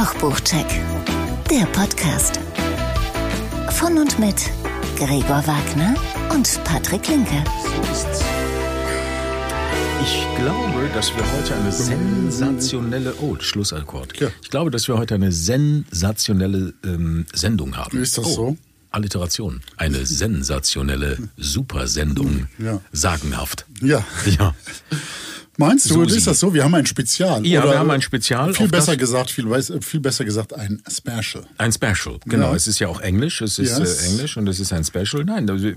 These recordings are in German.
Kochbuchcheck, der Podcast. Von und mit Gregor Wagner und Patrick Linke. Ich glaube, dass wir heute eine sensationelle, oh, Schlussakkord. Ja. Ich glaube, dass wir heute eine sensationelle ähm, Sendung haben. Ist das oh, so? Alliteration. Eine sensationelle Supersendung. Ja. Sagenhaft. Ja. Ja. Meinst du, Susi. ist das so? Wir haben ein Spezial. Ja, Oder wir haben ein Spezial, Viel besser gesagt, viel, viel besser gesagt, ein Special. Ein Special, genau. Ja. Es ist ja auch Englisch, es ist Yes. äh, Englisch und es ist ein Special. Nein, also, äh,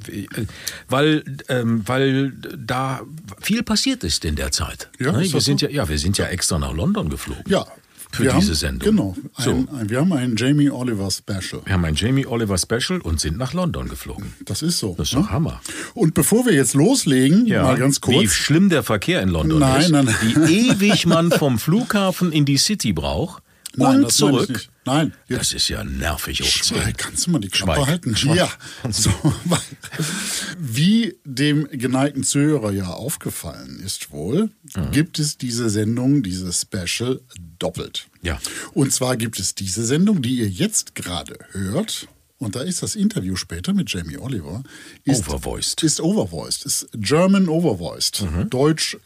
weil, ähm, weil da viel passiert ist in der Zeit. Ja, Ne? wir sind so? ja, ja, wir sind ja extra nach London geflogen. Ja. Für wir diese haben, Sendung. Genau. So. Ein, wir haben ein Jamie Oliver Special. Wir haben ein Jamie Oliver Special und sind nach London geflogen. Das ist so. Das ist ne? doch Hammer. Und bevor wir jetzt loslegen, mal ganz Wie kurz. schlimm der Verkehr in London Nein, ist. nein, nein. Wie ewig man vom Flughafen in die City braucht Nein, und zurück. Nein, jetzt Das ist ja nervig hoch Schweig, 10. kannst du mal die Klappe Schweig. halten? Schweig. Ja. So, wie dem geneigten Zuhörer ja aufgefallen ist wohl, Mhm. gibt es diese Sendung, dieses Special doppelt. Ja. Und zwar gibt es diese Sendung, die ihr jetzt gerade hört. Und da ist das Interview später mit Jamie Oliver. Ist, Overvoiced. Ist overvoiced. Ist German overvoiced. Mhm. Deutsch,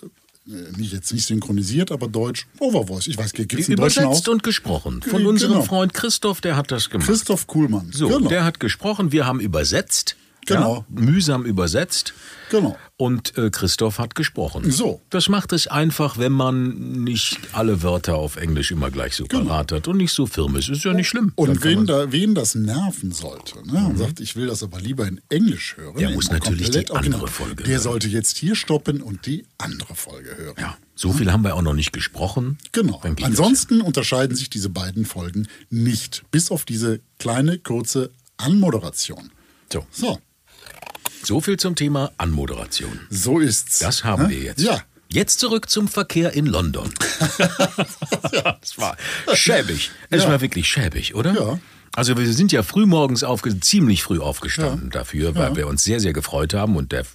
nicht jetzt nicht synchronisiert, aber Deutsch overvoiced. Ich weiß, gibt es Übersetzt und gesprochen. Von Genau. unserem Freund Christoph, der hat das gemacht. Christoph Kuhlmann. So, genau. der hat gesprochen, wir haben übersetzt. Genau. Ja, mühsam übersetzt. Genau. Und äh, Christoph hat gesprochen. So. Das macht es einfach, wenn man nicht alle Wörter auf Englisch immer gleich so parat hat und nicht so firm ist. Ist ja nicht schlimm. Und wen, da, wen das nerven sollte ne, und sagt, ich will das aber lieber in Englisch hören. Der muss natürlich die andere original, Folge Der hören. sollte jetzt hier stoppen und die andere Folge hören. ja, so viel haben wir auch noch nicht gesprochen. Genau. Ansonsten unterscheiden sich diese beiden Folgen nicht, bis auf diese kleine, kurze Anmoderation. So, So, so viel zum Thema Anmoderation. so ist's. Das haben Ne? wir jetzt. Ja. Jetzt zurück zum Verkehr in London. das war schäbig. Es Ja. war wirklich schäbig, oder? Ja. Also wir sind ja früh morgens aufge ziemlich früh aufgestanden dafür, weil wir uns sehr, sehr gefreut haben und der,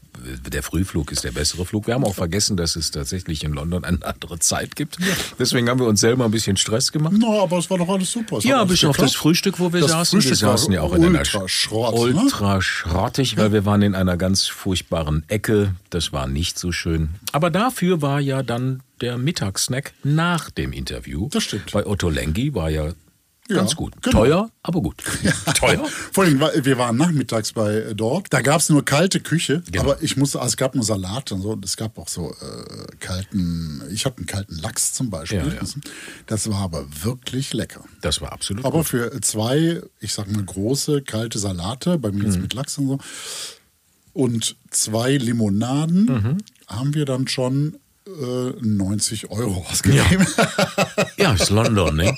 der Frühflug ist der bessere Flug. Wir haben auch vergessen, dass es tatsächlich in London eine andere Zeit gibt. Deswegen haben wir uns selber ein bisschen Stress gemacht. Na, aber es war doch alles super. Es Ja, bis auf das Frühstück, wo wir Das saßen. wir Frühstück war saßen ja auch in einer ultra Schrott, ne? ultra schrottig, weil wir waren in einer ganz furchtbaren Ecke. Das war nicht so schön. Aber dafür war ja dann der Mittagssnack nach dem Interview. Das stimmt. Bei Otto Lengi war ja, Ja, ganz gut. genau. Teuer, aber gut. Teuer. Vor allem, wir waren nachmittags bei äh, dort. Da gab es nur kalte Küche, Genau. aber ich musste, also es gab nur Salat und so. Es gab auch so äh, kalten, ich hatte einen kalten Lachs zum Beispiel. Ja, ja. Das war aber wirklich lecker. Das war absolut Aber gut. für zwei, ich sag mal, große kalte Salate, bei mir jetzt Mhm. mit Lachs und so, und zwei Limonaden Mhm. haben wir dann schon 90 Euro ausgegeben. Ja, ist London, ne?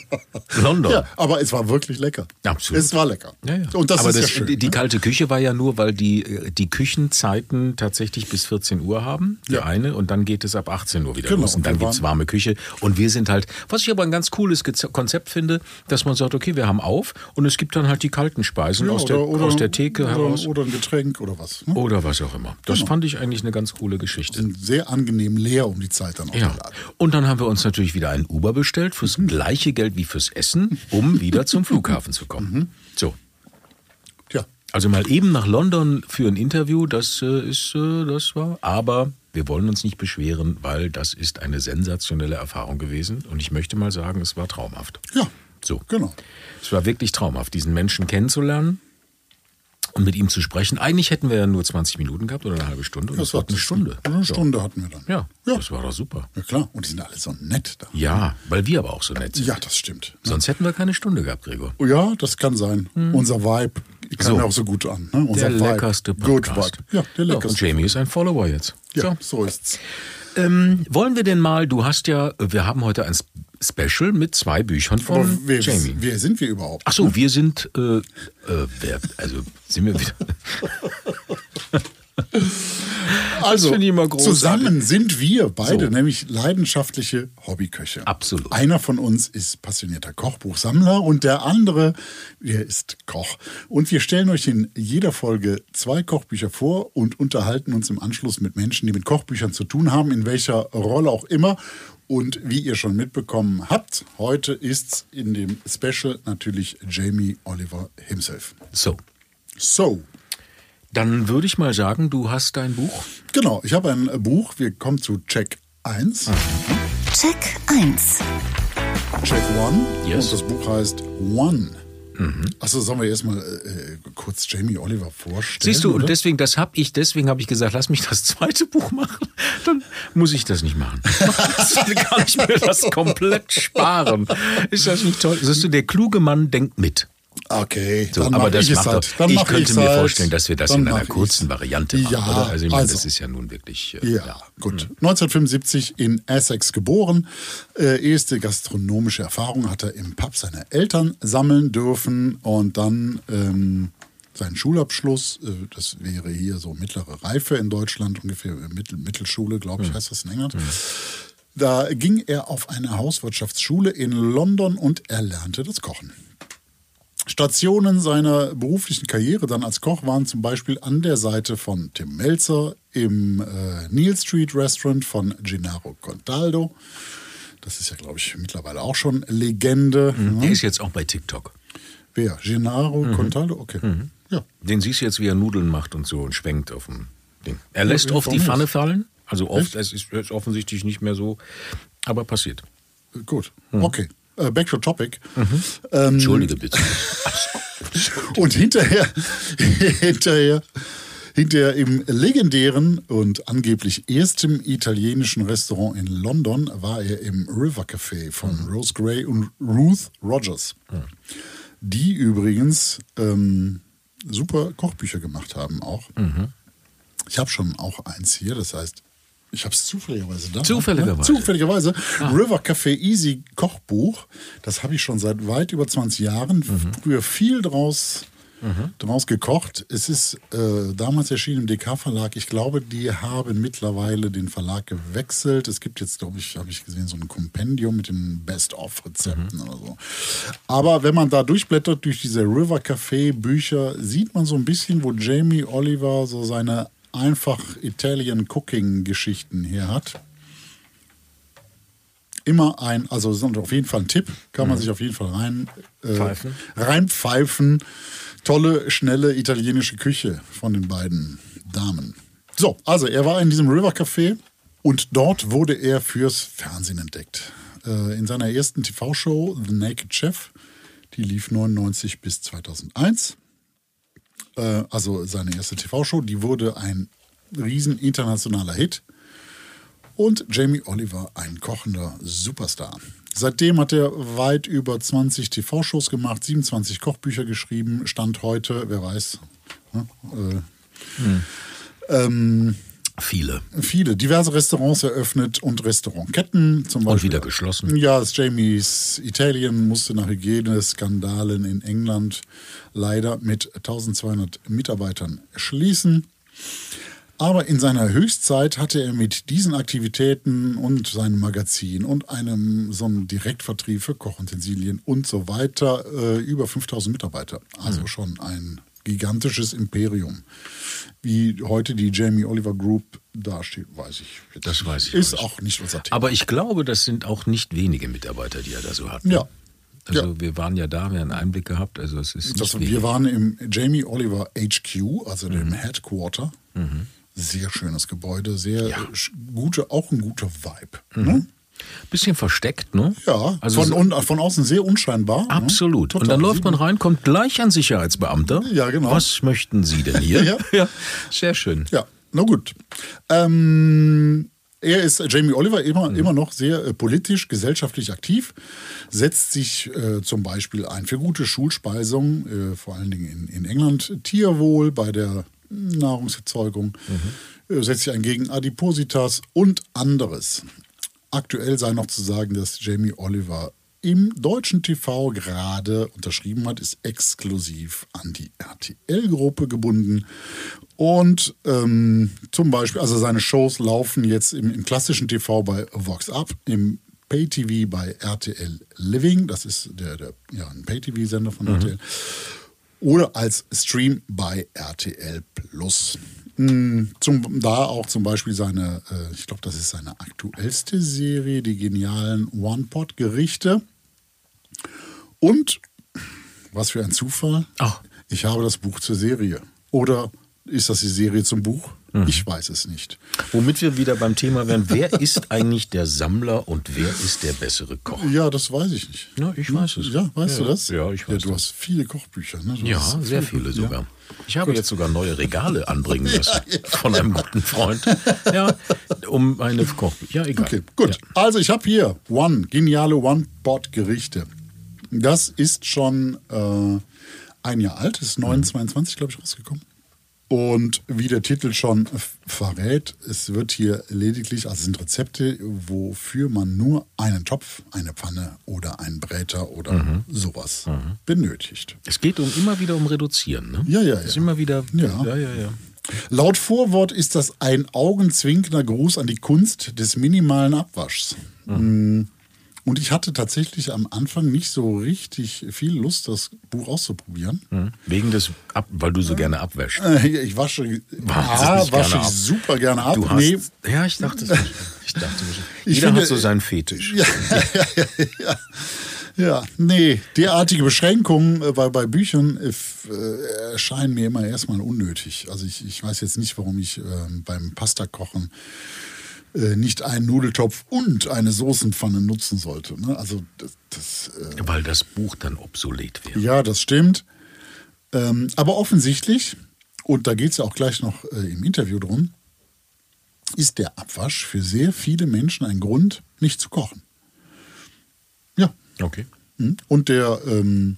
London. Ja, aber es war wirklich lecker. Absolut. Es war lecker. Ja, ja. Und das Aber ist das, ja schön. die, ne? kalte Küche war ja nur, weil die, äh, die Küchenzeiten tatsächlich bis 14 Uhr haben, die Ja. eine, und dann geht es ab 18 Uhr wieder Genau, los. Und dann gibt's waren- warme Küche. Und wir sind halt, was ich aber ein ganz cooles Konzept finde, dass man sagt, okay, wir haben auf und es gibt dann halt die kalten Speisen Ja, aus, der, aus der Theke oder, heraus. Oder ein Getränk oder was. Ne? Oder was auch immer. Das Genau. fand ich eigentlich eine ganz coole Geschichte. Sind sehr angenehm leer um die Zeit dann auch Ja. der Laden. Und dann haben wir uns natürlich wieder ein Uber bestellt fürs Mhm. gleiche Geld wie fürs Essen, um wieder zum Flughafen zu Mhm. kommen. So. Tja, Also mal eben nach London für ein Interview, das äh, ist, äh, das war. Aber wir wollen uns nicht beschweren, weil das ist eine sensationelle Erfahrung gewesen. Und ich möchte mal sagen, es war traumhaft. ja, So. genau. Es war wirklich traumhaft, diesen Menschen kennenzulernen und mit ihm zu sprechen. Eigentlich hätten wir ja nur 20 Minuten gehabt oder eine halbe Stunde. Und das, war eine Stunde. Eine So. Stunde hatten wir dann. Ja, ja. das war doch super. Ja, klar. Und die sind alle so nett da. Ja, weil wir aber auch so nett sind. Ja, das stimmt. Sonst hätten wir keine Stunde gehabt, Gregor. Oh Ja, das kann sein. Unser Vibe kam So. ja auch so gut an. Ne? Unser Der Vibe. leckerste Good Podcast. Vibe. Ja, der und leckerste. Jamie ist ein Follower jetzt. ja, so ist's. Ähm, wollen wir denn mal, du hast ja, wir haben heute ein Special mit zwei Büchern von Aber wer, Jamie. wer sind wir überhaupt? Ach so, wir sind, äh, äh, wer, also sind wir wieder. Also, zusammen sind wir beide So. nämlich leidenschaftliche Hobbyköche. Absolut. Einer von uns ist passionierter Kochbuchsammler und der andere, der ist Koch. Und wir stellen euch in jeder Folge zwei Kochbücher vor und unterhalten uns im Anschluss mit Menschen, die mit Kochbüchern zu tun haben, in welcher Rolle auch immer. Und wie ihr schon mitbekommen habt, heute ist's in dem Special natürlich Jamie Oliver himself. So, So, dann würde ich mal sagen, du hast dein Buch. Genau, ich habe ein Buch. Wir kommen zu Check 1. Check 1. Check 1. Yes. Und das Buch heißt One. Achso, sollen wir erstmal äh, kurz Jamie Oliver vorstellen? Siehst du, oder? und deswegen, das habe ich, deswegen habe ich gesagt, lass mich das zweite Buch machen. Dann muss ich das nicht machen. Dann kann ich mir das komplett sparen. Ist das nicht toll? Siehst du, der kluge Mann denkt mit. Okay, So, dann aber das macht halt. doch, Dann ich könnte mir halt. vorstellen, dass wir das Dann in einer kurzen. Variante machen, Ja, oder? Also ich meine, also- das ist ja nun wirklich. äh, Ja, gut. 1975 in Essex geboren. Äh, erste gastronomische Erfahrung hat er im Pub seiner Eltern sammeln dürfen und dann ähm, seinen Schulabschluss, äh, das wäre hier so mittlere Reife in Deutschland, ungefähr äh, Mittel, Mittelschule, glaube ich, heißt das in England. Da ging er auf eine Hauswirtschaftsschule in London und er lernte das Kochen. Stationen seiner beruflichen Karriere dann als Koch waren zum Beispiel an der Seite von Tim Melzer im äh, Neil Street Restaurant von Gennaro Contaldo. Das ist ja, glaube ich, mittlerweile auch schon Legende. Der Ne? ist jetzt auch bei TikTok. Wer? Gennaro Contaldo? Okay. Ja. Den siehst du jetzt, wie er Nudeln macht und so und schwenkt auf dem Ding. Er lässt Ja, oft die Pfanne fallen. Also oft, es ist, es ist offensichtlich nicht mehr so, aber passiert. Gut. Okay. Äh, back to topic. Ähm, Entschuldige bitte. Und hinterher, hinterher, hinterher im legendären und angeblich ersten italienischen Restaurant in London war er im River Café von Rose Gray und Ruth Rogers, die übrigens ähm, super Kochbücher gemacht haben auch. Ich habe schon auch eins hier, das heißt, ich habe es zufälligerweise da. Zufälligerweise. Ne? Zufälligerweise. River Café Easy Kochbuch. Das habe ich schon seit weit über 20 Jahren. Früher viel draus, draus gekocht. Es ist äh, damals erschienen im DK-Verlag. Ich glaube, die haben mittlerweile den Verlag gewechselt. Es gibt jetzt, glaube ich, habe ich gesehen, so ein Kompendium mit den Best-of-Rezepten oder so. Aber wenn man da durchblättert durch diese River Café Bücher, sieht man so ein bisschen, wo Jamie Oliver so seine einfach Italian Cooking Geschichten her hat. Immer ein, also ist auf jeden Fall ein Tipp, kann man sich auf jeden Fall rein äh, Pfeifen. reinpfeifen. Tolle, schnelle italienische Küche von den beiden Damen. So, also er war in diesem River Café und dort wurde er fürs Fernsehen entdeckt. Äh, in seiner ersten TV-Show The Naked Chef, die lief 99 bis 2001 äh, also seine erste TV-Show, die wurde ein riesen internationaler Hit. Und Jamie Oliver ein kochender Superstar. Seitdem hat er weit über 20 TV-Shows gemacht, 27 Kochbücher geschrieben, Stand heute, wer weiß. Ne? Äh, ähm, Viele. viele diverse Restaurants eröffnet und Restaurantketten zum Beispiel. wieder geschlossen. Ja, das Jamie's Italien musste nach Hygieneskandalen in England leider mit 1200 Mitarbeitern schließen. Aber in seiner Höchstzeit hatte er mit diesen Aktivitäten und seinem Magazin und einem so einem Direktvertrieb für Kochutensilien und so weiter äh, über 5000 Mitarbeiter. Also Mhm. schon ein gigantisches Imperium. Wie heute die Jamie Oliver Group dasteht, weiß ich. jetzt Das weiß ich Ist nicht. auch nicht unser Thema. Aber ich glaube, das sind auch nicht wenige Mitarbeiter, die er da so hat. Ja. Also Ja. wir waren ja da, wir haben einen Einblick gehabt. Also es ist Das, wir waren im Jamie Oliver HQ, also dem Mhm. Headquarter. Sehr schönes Gebäude, sehr sch- gute, auch ein guter Vibe. Ne? Bisschen versteckt, ne? Ja, also von, un, von außen sehr unscheinbar. Absolut. Ne? Und dann läuft man rein, kommt gleich ein Sicherheitsbeamter. Ja, genau. Was möchten Sie denn hier? Ja. Sehr schön. Ja, na gut. Ähm, er ist Jamie Oliver immer, Mhm. immer noch sehr äh, politisch, gesellschaftlich aktiv, setzt sich äh, zum Beispiel ein für gute Schulspeisung, äh, vor allen Dingen in, in England, Tierwohl bei der Nahrungserzeugung, Mhm. äh, setzt sich ein gegen Adipositas und anderes. Aktuell sei noch zu sagen, dass Jamie Oliver im deutschen TV gerade unterschrieben hat, ist exklusiv an die RTL-Gruppe gebunden. Und ähm, zum Beispiel, also seine Shows laufen jetzt im, im klassischen TV bei Vox Up, im Pay-TV bei RTL Living, das ist der, der ja, ein Pay-TV-Sender von RTL, oder als Stream bei RTL Plus. Mm, Zum, da auch zum Beispiel seine, äh, ich glaube, das ist seine aktuellste Serie, die genialen One-Pot-Gerichte. Und, was für ein Zufall, Ach. ich habe das Buch zur Serie. Oder ist das die Serie zum Buch? Ich weiß es nicht. Womit wir wieder beim Thema wären, wer ist eigentlich der Sammler und wer ist der bessere Koch? Ja, das weiß ich nicht. Ja, ich weiß es. Ja, weißt Ja, du das? ja, ich weiß Ja, du das. hast viele Kochbücher, ne? Du Ja, sehr viele sogar. Ja. Ich habe jetzt sogar neue Regale anbringen lassen von einem guten Freund. Ja, um eine Koch. Ja, egal. Okay, gut. Also ich habe hier One, geniale One-Pot-Gerichte. Das ist schon äh, ein Jahr alt, ist 922, glaube ich, rausgekommen. Und wie der Titel schon verrät, es wird hier lediglich, also es sind Rezepte, wofür man nur einen Topf, eine Pfanne oder einen Bräter oder Mhm. sowas benötigt. Es geht um immer wieder um Reduzieren, ne? Ja, ja, Es ist ja. immer wieder. Ja. ja, ja. ja. Laut Vorwort ist das ein augenzwinkender Gruß an die Kunst des minimalen Abwaschs. Mm. Und ich hatte tatsächlich am Anfang nicht so richtig viel Lust, das Buch auszuprobieren. Hm. Wegen des, Ab weil du so gerne abwäschst. Äh, Ich wasche, Wahnsinnig A, wasche ich super gerne ab. Du hast, nee, Ja, ich dachte es nicht. Ich dachte nicht. Ich Jeder finde- hat so seinen Fetisch. Ja, ja, ja, ja. ja, nee, derartige Beschränkungen äh, bei, Büchern äh, äh, erscheinen mir immer erstmal unnötig. Also ich, ich weiß jetzt nicht, warum ich ähm, beim Pastakochen äh, nicht einen Nudeltopf und eine Soßenpfanne nutzen sollte. Ne? Also das, das äh, Weil das Buch dann obsolet wäre. ja, das stimmt. Ähm, aber offensichtlich, und da geht es ja auch gleich noch äh, im Interview drum, ist der Abwasch für sehr viele Menschen ein Grund, nicht zu kochen. Ja. Okay. Mhm. Und der ähm,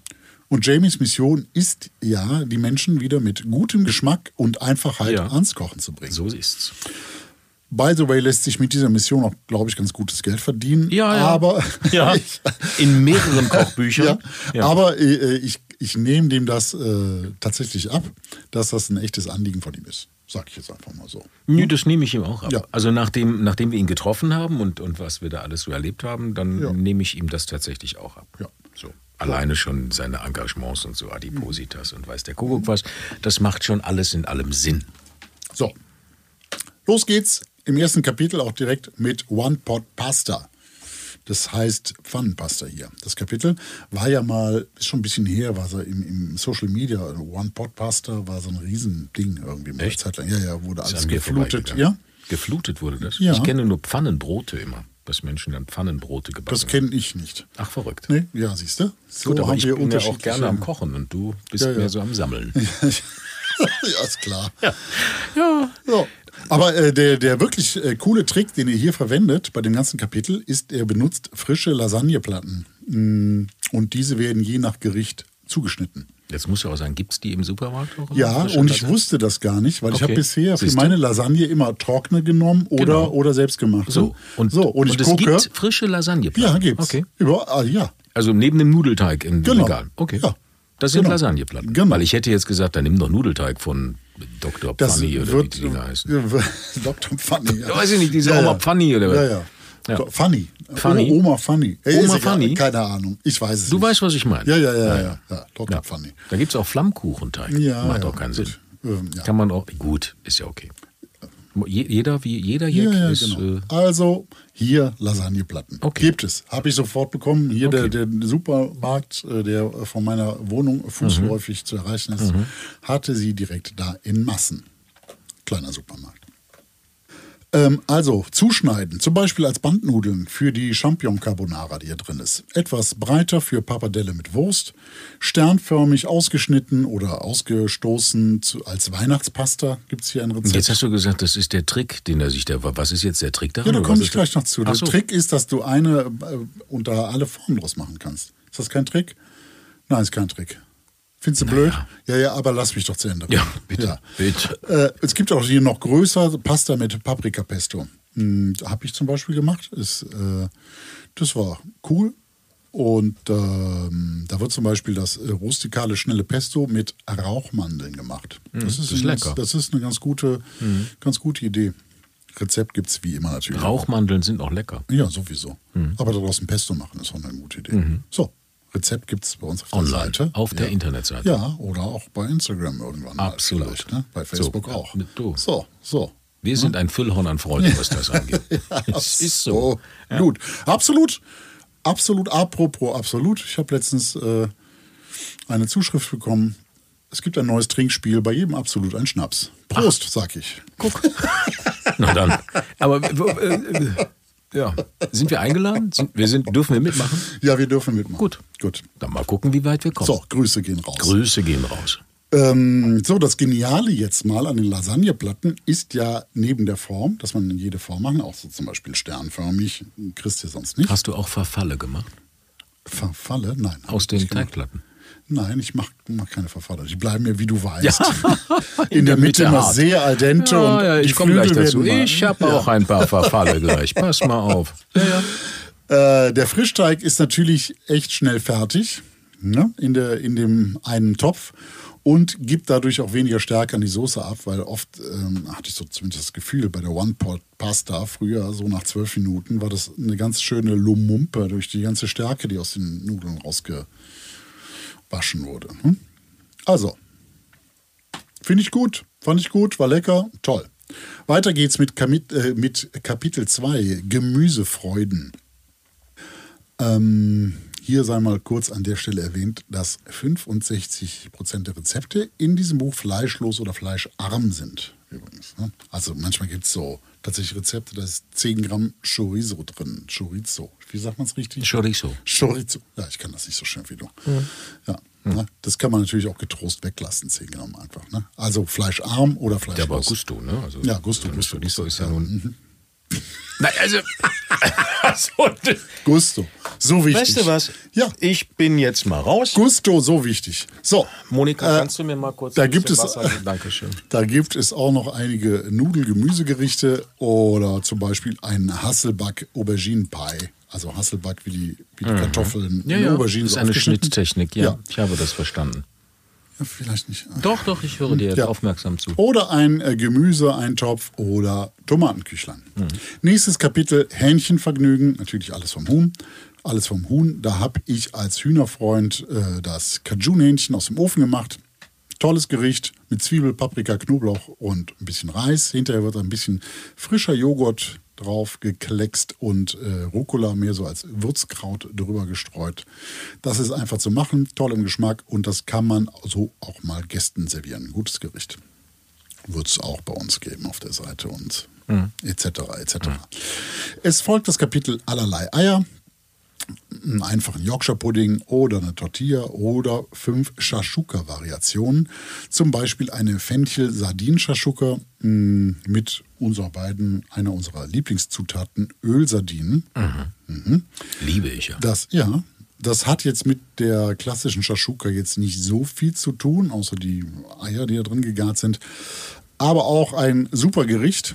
und Jamies Mission ist ja, die Menschen wieder mit gutem Geschmack und Einfachheit Ja. ans Kochen zu bringen. So ist's. By the way, lässt sich mit dieser Mission auch, glaube ich, ganz gutes Geld verdienen. Ja, ja. Aber Ja. In mehreren Kochbüchern. ja, aber äh, ich, ich nehme dem das äh, tatsächlich ab, dass das ein echtes Anliegen von ihm ist. Sag ich jetzt einfach mal so. Nö, das nehme ich ihm auch ab. Ja. Also nachdem, nachdem wir ihn getroffen haben und, und was wir da alles so erlebt haben, dann Ja. nehme ich ihm das tatsächlich auch ab. Ja. So. Alleine schon seine Engagements und so Adipositas und weiß der Kuckuck was, das macht schon alles in allem Sinn. So, los geht's im ersten Kapitel auch direkt mit One Pot Pasta. Das heißt Pfannenpasta hier. Das Kapitel war ja mal, ist schon ein bisschen her, war so im, im Social Media, One Pot Pasta war so ein Riesending irgendwie mal eine Echt? Zeit lang. Ja, ja, wurde alles geflutet. Ja, Geflutet wurde das? Ja. Ich kenne nur Pfannenbrote immer, dass Menschen dann Pfannenbrote gebacken das kenne ich nicht. Ach, verrückt. Nee, ja, siehst du? So Gut, aber ich bin ja auch gerne am Kochen und du bist Ja, ja. mehr so am Sammeln. ja, ist klar. Ja. ja. So. Aber äh, der, der wirklich äh, coole Trick, den er hier verwendet bei dem ganzen Kapitel, ist, er benutzt frische Lasagneplatten. Mm, Und diese werden je nach Gericht zugeschnitten. Jetzt muss ja auch sagen, gibt es die im Supermarkt auch? Ja, Frische und ich Lasagne? wusste das gar nicht, weil ich habe bisher für Siehste? meine Lasagne immer trockene genommen oder, Genau. oder selbstgemachte. So, und, so, und, ich es gucke. gibt frische Lasagneplatten. ja, gibt's. Okay. Überall, ja. Also neben dem Nudelteig im Genau. Regal. Okay. Ja. Das sind Genau. Lasagneplatten. Genau. Weil ich hätte jetzt gesagt, dann nimm doch Nudelteig von Dr. Das Pfanny oder wird, wie die Dinger heißen. Dr. Pfanny. Ja. Ja, weiß ich nicht, diese Oma Pfanny oder was? Ja, ja. Ja. Fanny. Fanny? O- Oma Fanny. Ey, Oma. Fanny? Keine Ahnung. Ich weiß es Du nicht. weißt, was ich meine. Ja, ja, ja, ja. ja. Dr. Ja. Fanny. Da gibt es auch Flammkuchenteig. Ja, Macht ja, auch keinen. Sinn. Ähm, ja. Kann man auch. Gut, ist ja okay. Je- Jeder, wie jeder Ja, Jack ja, ist. genau. Äh, also hier Lasagneplatten. Okay. Gibt es. Habe ich sofort bekommen. Hier Okay. der, der Supermarkt, äh, der von meiner Wohnung fußläufig zu erreichen ist, Mhm. hatte sie direkt da in Massen. Kleiner Supermarkt. Ähm, also zuschneiden, zum Beispiel als Bandnudeln für die Champignon Carbonara, die hier drin ist. Etwas breiter für Pappardelle mit Wurst, sternförmig ausgeschnitten oder ausgestoßen zu, als Weihnachtspasta gibt es hier ein Rezept. jetzt hast du gesagt, das ist der Trick, den er sich da. Was ist jetzt der Trick daran? Ja, da komme ich gleich noch zu. Der so. Trick ist, dass du eine äh, unter alle Formen draus machen kannst. Ist das kein Trick? Nein, ist kein Trick. Findest du blöd? Ja, ja, aber lass mich doch zu Ende. Ja, bitte, bitte. Äh, es gibt auch hier noch größer Pasta mit Paprikapesto. Hm, Habe ich zum Beispiel gemacht. Ist, äh, das war cool. Und ähm, da wird zum Beispiel das äh, rustikale schnelle Pesto mit Rauchmandeln gemacht. Das ist, Mhm. ist lecker. Mhm. Ganz, das ist eine ganz gute, ganz gute Idee. Rezept gibt es wie immer natürlich. Rauchmandeln sind auch lecker. Ja, sowieso. Mhm. Aber daraus ein Pesto machen ist auch eine gute Idee. So, Rezept gibt es bei uns auf der Online, Seite. auf der ja. Internetseite. Ja, oder auch bei Instagram irgendwann. Absolut. Ne? Bei Facebook So, auch. mit du. So, so. Wir sind ein Füllhorn an Freude, was das angeht. es ist so. Gut. Absolut. Absolut. Apropos absolut. Ich habe letztens äh, eine Zuschrift bekommen. Es gibt ein neues Trinkspiel, bei jedem absolut ein Schnaps. Prost, sag ich. Guck. Na dann. Aber äh, äh, ja, sind wir eingeladen? Sind, wir sind, dürfen wir mitmachen? Ja, wir dürfen mitmachen. Gut. Gut. Dann mal gucken, wie weit wir kommen. So, Grüße gehen raus. Grüße gehen raus. Ähm, so, das Geniale jetzt mal an den Lasagneplatten ist ja neben der Form, dass man jede Form machen, auch so zum Beispiel sternförmig, kriegst du sonst nicht. Hast du auch Verfalle gemacht? Verfalle? Nein. Aus den nicht gemacht. Nein, ich mache mach keine Verfalle. Die bleiben mir, wie du weißt, Ja. in, der Mitte immer hart. sehr al dente. Ja, und ja, ich komme gleich dazu. Ich habe auch ein paar Verfalle gleich. Pass mal auf. Äh, der Frischteig ist natürlich echt schnell fertig ne? in, der, in dem einen Topf und gibt dadurch auch weniger Stärke an die Soße ab, weil oft ähm, hatte ich so zumindest das Gefühl, bei der One-Pot-Pasta früher, so nach zwölf Minuten, war das eine ganz schöne Lumumpe durch die ganze Stärke, die aus den Nudeln rausgewaschen wurde. Hm? Also, finde ich gut, fand ich gut, war lecker, toll. Weiter geht's mit, Kamit, äh, mit Kapitel 2, Gemüsefreuden. Ähm, hier sei mal kurz an der Stelle erwähnt, dass 65% der Rezepte in diesem Buch fleischlos oder fleischarm sind. Übrigens. Ne? Also manchmal gibt es so tatsächlich Rezepte, da ist 10 Gramm Chorizo drin. Chorizo. Wie sagt man es richtig? Chorizo. Chorizo. Ja, ich kann das nicht so schön wie du. Ja. Ne? Das kann man natürlich auch getrost weglassen, 10 Gramm einfach. Ne? Also fleischarm oder Der fleischlos. war Gusto, ne? Also, Ja, Gusto, das Gusto, Chorizo Gusto, ist ja ja. nun. Nein, also. Gusto. So wichtig. weißt du was? Ja. Ich bin jetzt mal raus. Gusto, so wichtig. So. Monika, Äh, kannst du mir mal kurz da ein gibt es- Wasser geben? Dankeschön. Da gibt es auch noch einige Nudel-Gemüsegerichte oder zum Beispiel einen Hasselback-Auberginen-Pie. Also Hasselback wie die, wie die Kartoffeln Mhm. Ja, in ja. Auberginen das ist so eine. Schnitttechnik, ja. Ja. Ich habe das verstanden. Ja, vielleicht nicht. Doch, doch, ich höre dir jetzt Ja. aufmerksam zu. Oder ein äh, Gemüse-Eintopf oder Tomatenküchlein. Mhm. Nächstes Kapitel Hähnchenvergnügen. Natürlich alles vom Huhn. Alles vom Huhn. Da habe ich als Hühnerfreund äh, das Cajun-Hähnchen aus dem Ofen gemacht. Tolles Gericht mit Zwiebel, Paprika, Knoblauch und ein bisschen Reis. Hinterher wird ein bisschen frischer Joghurt drauf gekleckst und äh, Rucola mehr so als Würzkraut drüber gestreut. Das ist einfach zu machen, toll im Geschmack und das kann man so auch mal Gästen servieren. Gutes Gericht. Wird es auch bei uns geben auf der Seite und etc. etc. Es folgt das Kapitel allerlei Eier einen einfachen Yorkshire-Pudding oder eine Tortilla oder fünf Shashuka-Variationen. Zum Beispiel eine Fenchel-Sardinen-Shashuka mh, mit unserer beiden, einer unserer Lieblingszutaten, Ölsardinen. Liebe ich ja. Das, ja, das hat jetzt mit der klassischen Shashuka jetzt nicht so viel zu tun, außer die Eier, die da drin gegart sind. Aber auch ein super Gericht.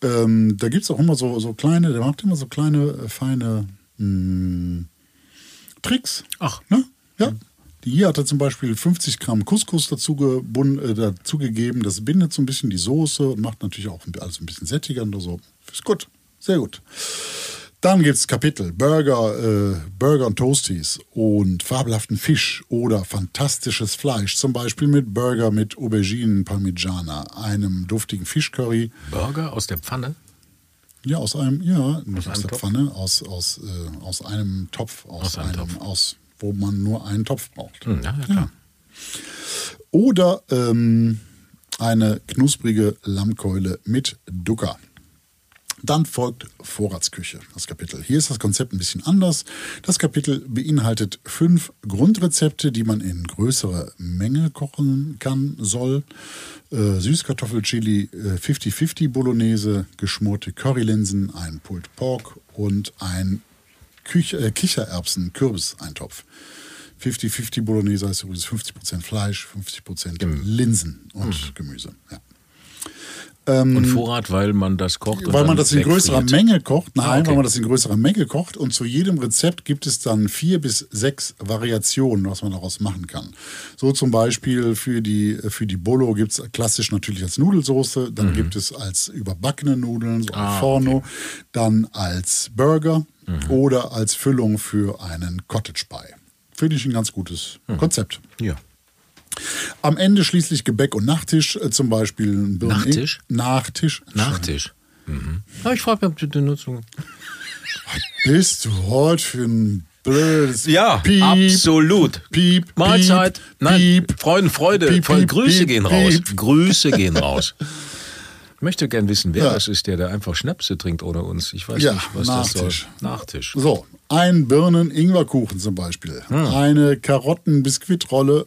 Ähm, da gibt es auch immer so, so kleine, der macht immer so kleine, äh, feine mh, Tricks. Ach. Ne? Ja. Die hier hat er zum Beispiel 50 Gramm Couscous dazu, gebund, äh, dazugegeben. Das bindet so ein bisschen die Soße und macht natürlich auch alles ein bisschen sättigender. So. Ist gut. Sehr gut. Dann gibt es Kapitel Burger, äh, Burger und Toasties und fabelhaften Fisch oder fantastisches Fleisch. Zum Beispiel mit Burger mit Auberginen Parmigiana, einem duftigen Fischcurry. Burger aus der Pfanne? Ja, aus einem, ja, nicht aus, einem der Topf? Pfanne, aus, aus, äh, aus einem Topf, aus, Aus einem einem, Topf. aus, wo man nur einen Topf braucht. Hm, ja, ja, klar. Oder ähm, eine knusprige Lammkeule mit Ducker. Dann folgt Vorratsküche, das Kapitel. Hier ist das Konzept ein bisschen anders. Das Kapitel beinhaltet fünf Grundrezepte, die man in größerer Menge kochen kann, soll. Äh, Süßkartoffelchili, äh, 50-50 Bolognese, geschmorte Currylinsen, ein Pulled Pork und ein Küch äh, Kichererbsen-Kürbis-Eintopf. 50-50 Bolognese heißt übrigens 50% Fleisch, 50% Linsen und Gemüse. Ja. Und Vorrat, weil man das kocht. weil man das in größerer wegfriert. Menge kocht. Nein, Ah, okay. weil man das in größerer Menge kocht. Und zu jedem Rezept gibt es dann vier bis sechs Variationen, was man daraus machen kann. So zum Beispiel für die, für die Bolo gibt es klassisch natürlich als Nudelsoße. Dann gibt es als überbackene Nudeln, so Mhm. Ah, Forno. Dann als Burger Mhm. oder als Füllung für einen Cottage Pie. Finde ich ein ganz gutes Mhm. Konzept. Ja. Am Ende schließlich Gebäck und Nachtisch, äh, zum Beispiel Birnen- Nachtisch? Nachtisch. Nachtisch. Mhm. Ich frage mich, ob die Nutzung. Bist du heute für ein blödes Ja, Piep, absolut. Piep, Mahlzeit. Piep, Nein, Piep. Freuden, Freude. Piep, Voll piep, Grüße piep, gehen piep. raus. Grüße gehen raus. Ich möchte gern wissen, wer Ja. das ist, der da einfach Schnäpse trinkt ohne uns. Ich weiß Ja, nicht, was Nachtisch. das soll. Nachtisch. So, ein Birnen-Ingwerkuchen zum Beispiel, Hm. eine Karotten-Biskuitrolle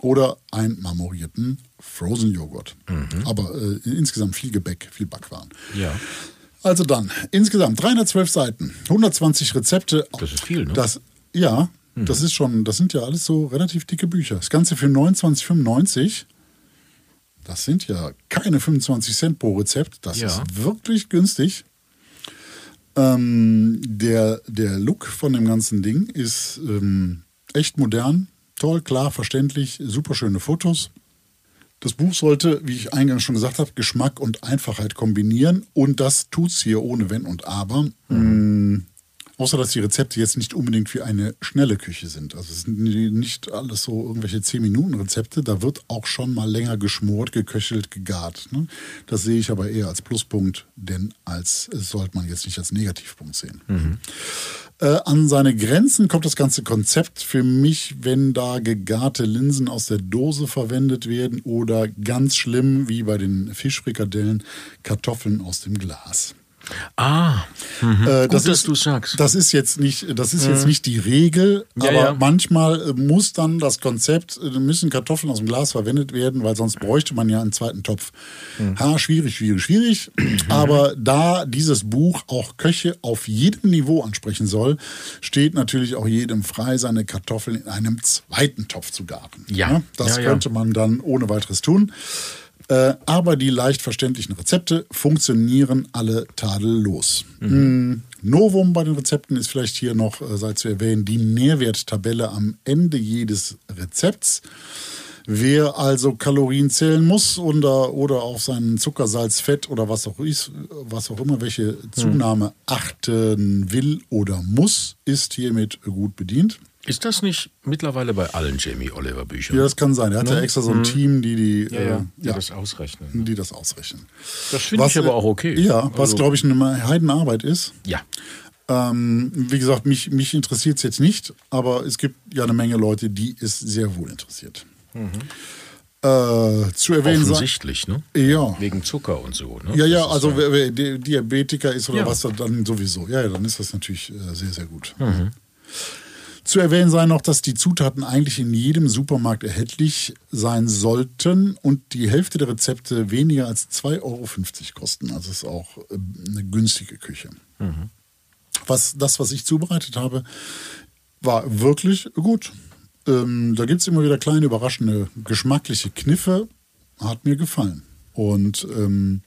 oder einen marmorierten Frozen-Joghurt. Aber äh, insgesamt viel Gebäck, viel Backwaren. Mhm. Ja. Also dann, insgesamt 312 Seiten, 120 Rezepte. Das ist viel, ne? Das, ja, das ist schon, das sind ja alles so relativ dicke Bücher. Das Ganze für 29,95. Das sind ja keine 25 Cent pro Rezept. Das Ja. ist wirklich günstig. Ähm, der, der Look von dem ganzen Ding ist ähm, echt modern, toll, klar, verständlich, super schöne Fotos. Das Buch sollte, wie ich eingangs schon gesagt habe, Geschmack und Einfachheit kombinieren und das tut's hier ohne Wenn und Aber. Mm, außer dass die Rezepte jetzt nicht unbedingt für eine schnelle Küche sind. Also es sind nicht alles so irgendwelche 10-Minuten-Rezepte. Da wird auch schon mal länger geschmort, geköchelt, gegart. Ne? Das sehe ich aber eher als Pluspunkt, denn als sollte man jetzt nicht als Negativpunkt sehen. Äh, an seine Grenzen kommt das ganze Konzept für mich, wenn da gegarte Linsen aus der Dose verwendet werden oder ganz schlimm, wie bei den Fischfrikadellen, Kartoffeln aus dem Glas. Ah, Äh, Gut, dass du's sagst. Das ist jetzt nicht, das ist jetzt nicht die Regel, Ja, aber ja. manchmal äh, muss dann das Konzept, äh, müssen Kartoffeln aus dem Glas verwendet werden, weil sonst bräuchte man ja einen zweiten Topf. Hm. Ha, schwierig, schwierig, schwierig. aber da dieses Buch auch Köche auf jedem Niveau ansprechen soll, steht natürlich auch jedem frei, seine Kartoffeln in einem zweiten Topf zu garen. Ja. Das Ja, ja. könnte man dann ohne weiteres tun. Äh, aber die leicht verständlichen Rezepte funktionieren alle tadellos. Mm, Novum bei den Rezepten ist vielleicht hier noch, äh, sei zu erwähnen, die Nährwerttabelle am Ende jedes Rezepts. Wer also Kalorien zählen muss oder, oder auf seinen Zucker, Salz, Fett oder was auch, ist, was auch immer, welche Zunahme achten will oder muss, ist hiermit gut bedient. Ist das nicht mittlerweile bei allen Jamie Oliver Büchern? Ja, das kann sein. Er hat ja extra so ein Team, die die, Mhm. ja, äh, ja, die ja, das ausrechnen. ne? die das ausrechnen. Das finde ich aber auch okay. Ja, was Also- glaube ich eine Heidenarbeit ist. Ja. Ähm, wie gesagt, mich, mich interessiert es jetzt nicht, aber es gibt ja eine Menge Leute, die es sehr wohl interessiert. Äh, zu erwähnen Offensichtlich, ne? ja. Wegen Zucker und so. Ne? Ja, ja, Das also wer, wer Di- Diabetiker ist oder Ja. was, dann sowieso. Ja, ja, dann ist das natürlich äh, sehr, sehr gut. Mhm. Zu erwähnen sei noch, dass die Zutaten eigentlich in jedem Supermarkt erhältlich sein sollten und die Hälfte der Rezepte weniger als 2,50 Euro kosten. Also ist auch äh, eine günstige Küche. Mhm. Was, das, was ich zubereitet habe, war wirklich gut. Ähm, da gibt es immer wieder kleine, überraschende, geschmackliche Kniffe. Hat mir gefallen. Und ähm,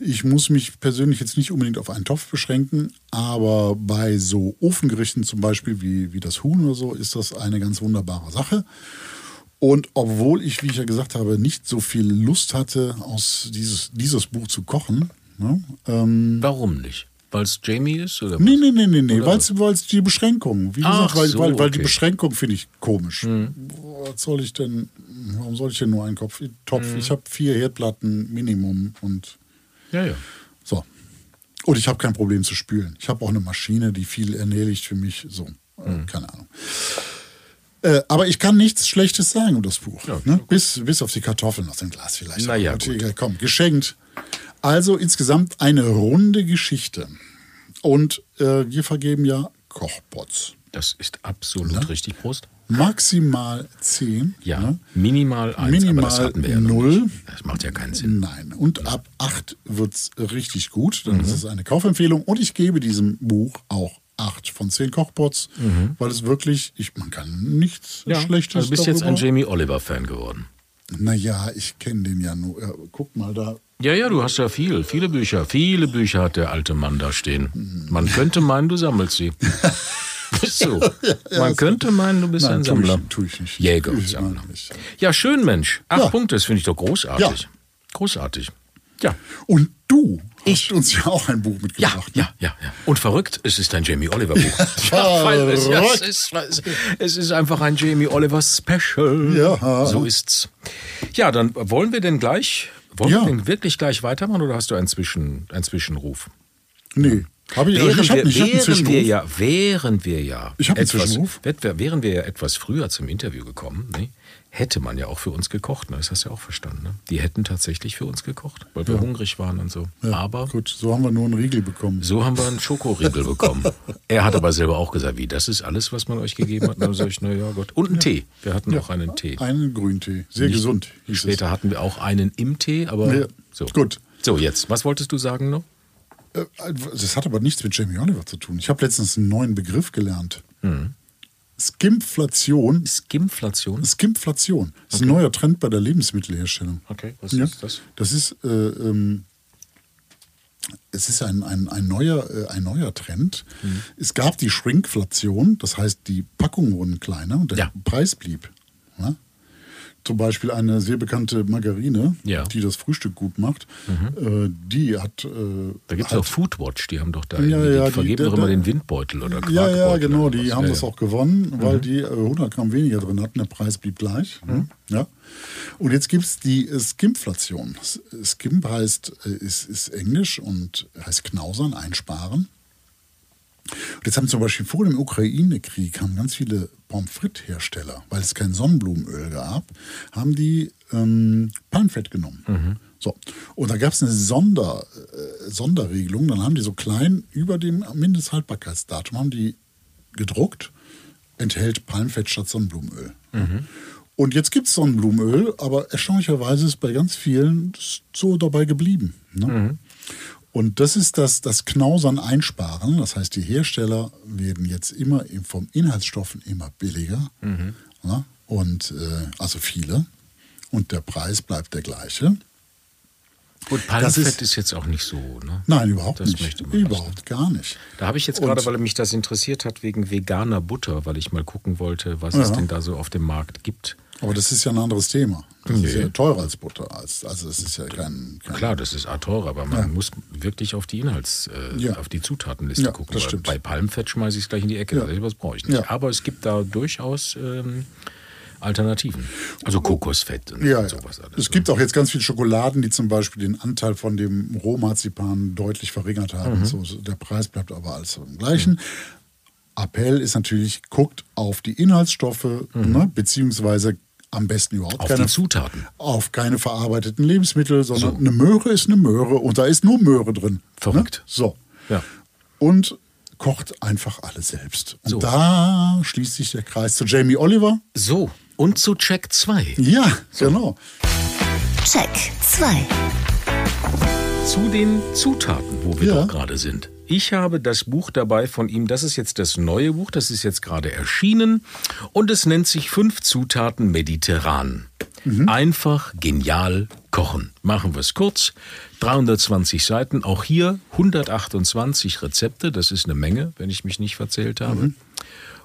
ich muss mich persönlich jetzt nicht unbedingt auf einen Topf beschränken, aber bei so Ofengerichten zum Beispiel wie, wie das Huhn oder so ist das eine ganz wunderbare Sache. Und obwohl ich, wie ich ja gesagt habe, nicht so viel Lust hatte, aus dieses, dieses Buch zu kochen, ne, ähm, Warum nicht? Weil es Jamie ist? Oder Nee, was? nee, nee, nee, nee, Oder weil es die Beschränkung, wie Ach gesagt, weil, so, weil, weil die okay. Hm. Beschränkung finde ich komisch. Was soll ich denn, warum soll ich denn nur einen Kopf, Topf? Hm. Ich habe vier Herdplatten Minimum und Ja, ja. so. Und ich habe kein Problem zu spülen. Ich habe auch eine Maschine, die viel erledigt für mich. So, äh, Hm. keine Ahnung. Äh, aber ich kann nichts Schlechtes sagen über das Buch. Ja, ne? bis, bis auf die Kartoffeln aus dem Glas vielleicht. Na ja, Aber gut. Komm, geschenkt. Also insgesamt eine runde Geschichte. Und äh, wir vergeben ja Kochpots. Das ist absolut richtig. Prost. Maximal 10. Ja, ne? minimal eins, Minimal aber das hatten wir ja noch null. nicht. Das macht ja keinen Sinn. Nein. Und ab 8 wird es richtig gut. Dann Mhm. ist es eine Kaufempfehlung. Und ich gebe diesem Buch auch 8 von 10 Kochpots, weil es wirklich, ich, man kann nichts Mhm. Ja, Schlechtes also bist jetzt ein Jamie Oliver-Fan geworden. Naja, ich kenne den ja nur. Guck mal da. Ja, ja, du hast ja viel, viele Bücher. Viele Bücher hat der alte Mann da stehen. Man könnte meinen, du sammelst sie. Bist so. Man könnte meinen, du bist Nein, ein tue ich- Sammler. tue ich nicht. Jäger und Ich- Sammler. ich- Ja, schön, Mensch. Acht Ja. Punkte, das finde ich doch großartig. Ja. Großartig. Ja. Und du hast uns ja auch ein Buch Ja, mitgebracht. ja, ja, ja. Und verrückt, es ist ein Jamie Oliver Buch. ja, weil es, ja, es, ist, es ist einfach ein Jamie Oliver Special. Ja. So ist's. Ja, dann wollen wir denn gleich, wollen Ja. wir denn wirklich gleich weitermachen oder hast du einen, Zwischen, einen Zwischenruf? Nee. Hab ich, Während, ich hab, wir, ich einen während wir ja, während wir ja, etwas, wären wir ja etwas früher zum Interview gekommen, ne, hätte man ja auch für uns gekocht. Ne? Das hast du ja auch verstanden. Ne? Die hätten tatsächlich für uns gekocht, weil wir hungrig waren und so. Ja, Aber Gut, so haben wir nur einen Riegel bekommen. so haben wir einen Schokoriegel bekommen. Er hat aber selber auch gesagt, wie, das ist alles, was man euch gegeben hat? Und dann sag ich, na ja, Gott. Und einen Tee. Wir hatten noch einen Tee. Einen Grüntee. Sehr gesund. hieß Später hatten wir auch einen im Tee, aber Ja, so. gut. So, jetzt, was wolltest du sagen noch? Äh, Das hat aber nichts mit Jamie Oliver zu tun. Ich habe letztens einen neuen Begriff gelernt. Hm. Skimflation. Skimflation? Skimflation. Das ist ein neuer Trend bei der Lebensmittelherstellung. Okay, was Ja, ist das? Das ist, äh, ähm, es ist ein, ein, ein, neuer, äh, ein neuer Trend. Mhm. Es gab die Shrinkflation, das heißt, die Packungen wurden kleiner und der Ja. Preis blieb. Ja? Zum Beispiel eine sehr bekannte Margarine, Ja. Mhm. die das Frühstück gut macht, äh, die hat. Äh, Da gibt es auch Foodwatch, die haben doch da, Ja, ja, die die- vergeben doch da- immer den Windbeutel oder Ja, ja, Quarkbeutel genau, die haben ja, das ja. auch gewonnen, weil Mhm. die äh, 100 Gramm weniger drin hatten, der Preis blieb gleich. Ja. Und jetzt gibt es die äh, Skimflation. Skimp heißt, äh, ist, ist Englisch und heißt knausern, einsparen. Und jetzt haben zum Beispiel vor dem Ukraine-Krieg haben ganz viele Pommes frites-Hersteller, weil es kein Sonnenblumenöl gab, haben die ähm, Palmfett genommen. So. Und da gab es eine Sonder, äh, Sonderregelung. Dann haben die so klein über dem Mindesthaltbarkeitsdatum haben die gedruckt, enthält Palmfett statt Sonnenblumenöl. Und jetzt gibt es Sonnenblumenöl, aber erstaunlicherweise ist bei ganz vielen so dabei geblieben. Ne? Und das ist das, das Knausern einsparen. Das heißt, die Hersteller werden jetzt immer im- vom Inhaltsstoffen immer billiger. Ja? Und äh, also viele. Und der Preis bleibt der gleiche. Gut, Palmfett ist- ist, jetzt auch nicht so, ne? Nein, überhaupt Das nicht. überhaupt gar nicht. Da habe ich jetzt gerade, weil mich das interessiert hat, wegen veganer Butter, weil ich mal gucken wollte, was es Ja. denn da so auf dem Markt gibt. Aber das ist ja ein anderes Thema. Das ist Nee. ja teurer als Butter. Als, also es ist ja kein, kein Klar, das ist auch teurer, aber man Ja. muss wirklich auf die Inhalts, äh, Ja. auf die Zutatenliste Ja, gucken. das. Bei Palmfett schmeiße ich es gleich in die Ecke. Ja. Was brauche ich nicht. Aber es gibt da durchaus ähm, Alternativen. Also Kokosfett und, Ja, und sowas alles. Es gibt auch jetzt ganz viele Schokoladen, die zum Beispiel den Anteil von dem Rohmarzipan deutlich verringert haben. Mhm. So, der Preis bleibt aber alles im gleichen. Appell ist natürlich, guckt auf die Inhaltsstoffe, ne, beziehungsweise am besten überhaupt. Auf keine, die Zutaten. auf keine verarbeiteten Lebensmittel, sondern eine Möhre ist eine Möhre und da ist nur Möhre drin. Verrückt. Ne? So. Ja. Und kocht einfach alles selbst. Und So. da schließt sich der Kreis zu Jamie Oliver. So, und zu Check 2. Ja, genau. Check 2. Zu den Zutaten, wo wir Ja. doch gerade sind. Ich habe das Buch dabei von ihm, das ist jetzt das neue Buch, das ist jetzt gerade erschienen und es nennt sich Fünf Zutaten Mediterran. Einfach, genial, kochen. Machen wir es kurz. 320 Seiten, auch hier 128 Rezepte, das ist eine Menge, wenn ich mich nicht verzählt habe.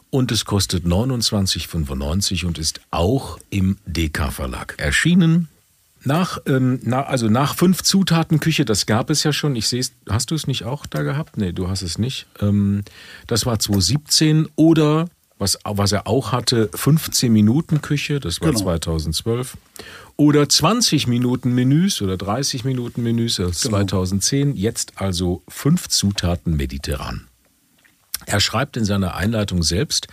Und es kostet 29,95 und ist auch im DK Verlag erschienen. Nach, ähm, na, also nach fünf Zutaten Küche, das gab es ja schon. Ich sehe es, hast du es nicht auch da gehabt? Nee, du hast es nicht. Ähm, das war 2017 oder was, was er auch hatte, 15 Minuten Küche, das war Genau. 2012. Oder 20 Minuten Menüs oder 30 Minuten Menüs, das Genau. 2010. Jetzt also fünf Zutaten mediterran. Er schreibt in seiner Einleitung selbst,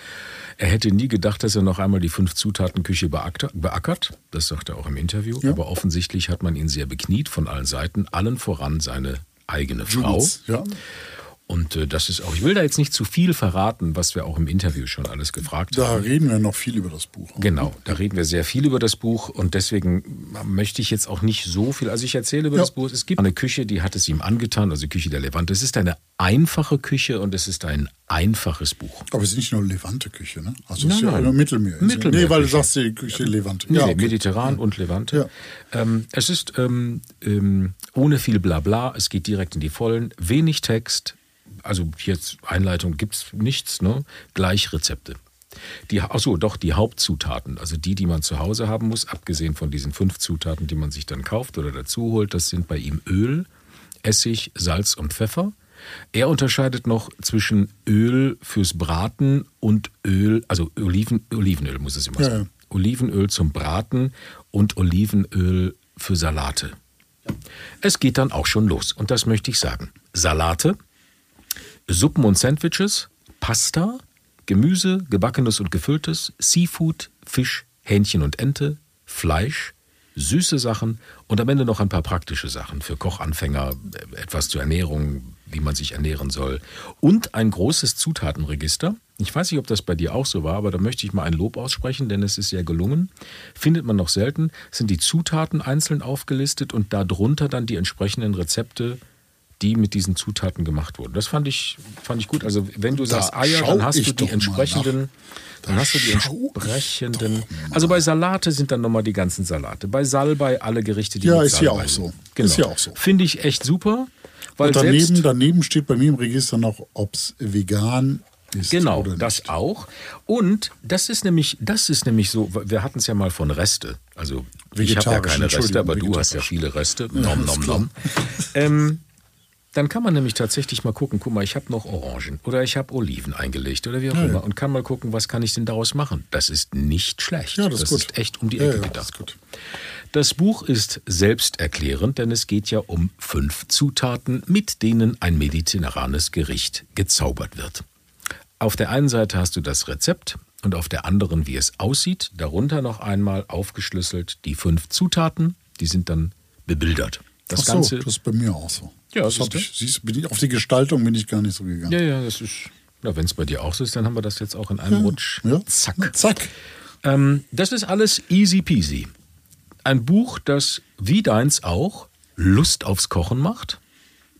er hätte nie gedacht, dass er noch einmal die fünf Zutaten Küche beackert. Das sagt er auch im Interview. Ja. Aber offensichtlich hat man ihn sehr bekniet von allen Seiten, allen voran seine eigene Frau. Ja. Und äh, das ist auch, ich will da jetzt nicht zu viel verraten, was wir auch im Interview schon alles gefragt Da haben. reden wir noch viel über das Buch. Genau, da reden wir sehr viel über das Buch und deswegen möchte ich jetzt auch nicht so viel. Also ich erzähle über Ja. das Buch. Es gibt eine Küche, die hat es ihm angetan, also die Küche der Levante. Es ist eine einfache Küche und es ist ein einfaches Buch. Aber es ist nicht nur Levante-Küche, ne? Also Nein, es ist ja nein. nur Mittelmeer. Mittelmeerküche. Nee, weil du sagst, die Küche Levante. Nee, ja, okay. Mediterran und Levante. Ähm, es ist ähm, ähm, ohne viel Blabla, es geht direkt in die Vollen, wenig Text, also jetzt Einleitung gibt's nichts, ne? gleich Rezepte. Die, achso, doch, die Hauptzutaten, also die, die man zu Hause haben muss, abgesehen von diesen fünf Zutaten, die man sich dann kauft oder dazu holt, das sind bei ihm Öl, Essig, Salz und Pfeffer. Er unterscheidet noch zwischen Öl fürs Braten und Öl, also Oliven, Olivenöl muss es immer Ja, sein. Olivenöl zum Braten und Olivenöl für Salate. Es geht dann auch schon los und das möchte ich sagen. Salate, Suppen und Sandwiches, Pasta, Gemüse, gebackenes und gefülltes, Seafood, Fisch, Hähnchen und Ente, Fleisch, süße Sachen und am Ende noch ein paar praktische Sachen für Kochanfänger, äh, etwas zur Ernährung, wie man sich ernähren soll und ein großes Zutatenregister. Ich weiß nicht, ob das bei dir auch so war, aber da möchte ich mal ein Lob aussprechen, denn es ist sehr gelungen. Findet man noch selten, sind die Zutaten einzeln aufgelistet und darunter dann die entsprechenden Rezepte, die mit diesen Zutaten gemacht wurden. Das fand ich, fand ich gut. Also wenn du Da sagst Eier, dann hast du die entsprechenden, dann Da hast du die entsprechenden. Also bei Salate sind dann nochmal die ganzen Salate. Bei Salbei alle Gerichte, die Ja, ist Salbei auch sind. so. Genau. Ist hier auch so. Finde ich echt super. Weil Und daneben, daneben steht bei mir im Register noch, ob es vegan ist Genau, oder nicht. das auch. Und das ist nämlich, das ist nämlich so, wir hatten es ja mal von Reste. Also ich habe ja keine Reste, aber du hast ja viele Reste. Ja, nom, nom, nom. Ähm, dann kann man nämlich tatsächlich mal gucken, guck mal, ich habe noch Orangen oder ich habe Oliven eingelegt oder wie auch Ja, immer ja. und kann mal gucken, was kann ich denn daraus machen. Das ist nicht schlecht. Ja, das ist gut. echt um die Ecke das gedacht. ist gut. Das Buch ist selbsterklärend, denn es geht ja um fünf Zutaten, mit denen ein mediterranes Gericht gezaubert wird. Auf der einen Seite hast du das Rezept und auf der anderen, wie es aussieht. Darunter noch einmal aufgeschlüsselt die fünf Zutaten, die sind dann bebildert. Das Ach so, Ganze. das ist bei mir auch so. Ja, das siehst hab du? ich, siehst, bin ich, auf die Gestaltung bin ich gar nicht so gegangen. ja, ja, das ist. Na, wenn es bei dir auch so ist, dann haben wir das jetzt auch in einem Rutsch. Ja. Zack. Zack. Ähm, das ist alles easy peasy. Ein Buch, das wie deins auch Lust aufs Kochen macht.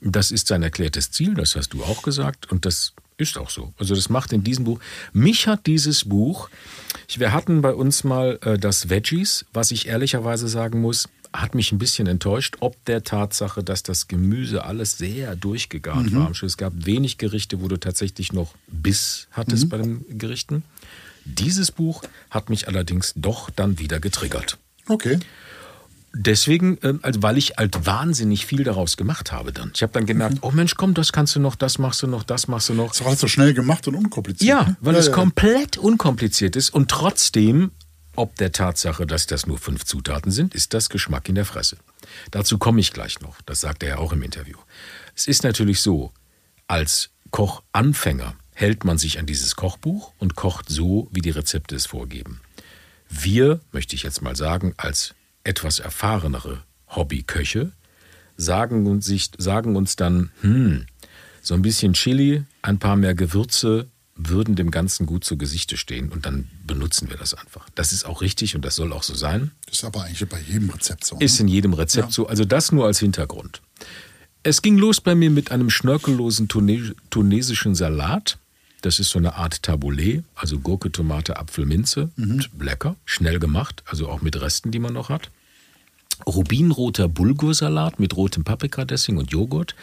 Das ist sein erklärtes Ziel, das hast du auch gesagt und das ist auch so. Also das macht in diesem Buch. Mich hat dieses Buch, wir hatten bei uns mal äh, das Veggies, was ich ehrlicherweise sagen muss, hat mich ein bisschen enttäuscht, ob der Tatsache, dass das Gemüse alles sehr durchgegart war. am Schluss. Es gab wenig Gerichte, wo du tatsächlich noch Biss hattest bei den Gerichten. Dieses Buch hat mich allerdings doch dann wieder getriggert. Okay. Deswegen, ähm, also weil ich halt wahnsinnig viel daraus gemacht habe dann. Ich habe dann gemerkt, oh Mensch, komm, das kannst du noch, das machst du noch, das machst du noch. Das war alles so schnell gemacht und unkompliziert. Ja, ne? weil ja, es ja. komplett unkompliziert ist und trotzdem, ob der Tatsache, dass das nur fünf Zutaten sind, ist das Geschmack in der Fresse. Dazu komme ich gleich noch. Das sagt er auch im Interview. Es ist natürlich so, als Kochanfänger hält man sich an dieses Kochbuch und kocht so, wie die Rezepte es vorgeben. Wir, möchte ich jetzt mal sagen, als etwas erfahrenere Hobbyköche, sagen uns, sagen uns dann, hm, so ein bisschen Chili, ein paar mehr Gewürze würden dem Ganzen gut zu Gesichte stehen und dann benutzen wir das einfach. Das ist auch richtig und das soll auch so sein. Das ist aber eigentlich bei jedem Rezept so. ne? Ist in jedem Rezept so. Also das nur als Hintergrund. Es ging los bei mir mit einem schnörkellosen Tune tunesischen Salat. Das ist so eine Art Taboulet, also Gurke, Tomate, Apfel, Minze. Und Lecker, schnell gemacht, also auch mit Resten, die man noch hat. Rubinroter Bulgursalat mit rotem Paprikadressing und Joghurt.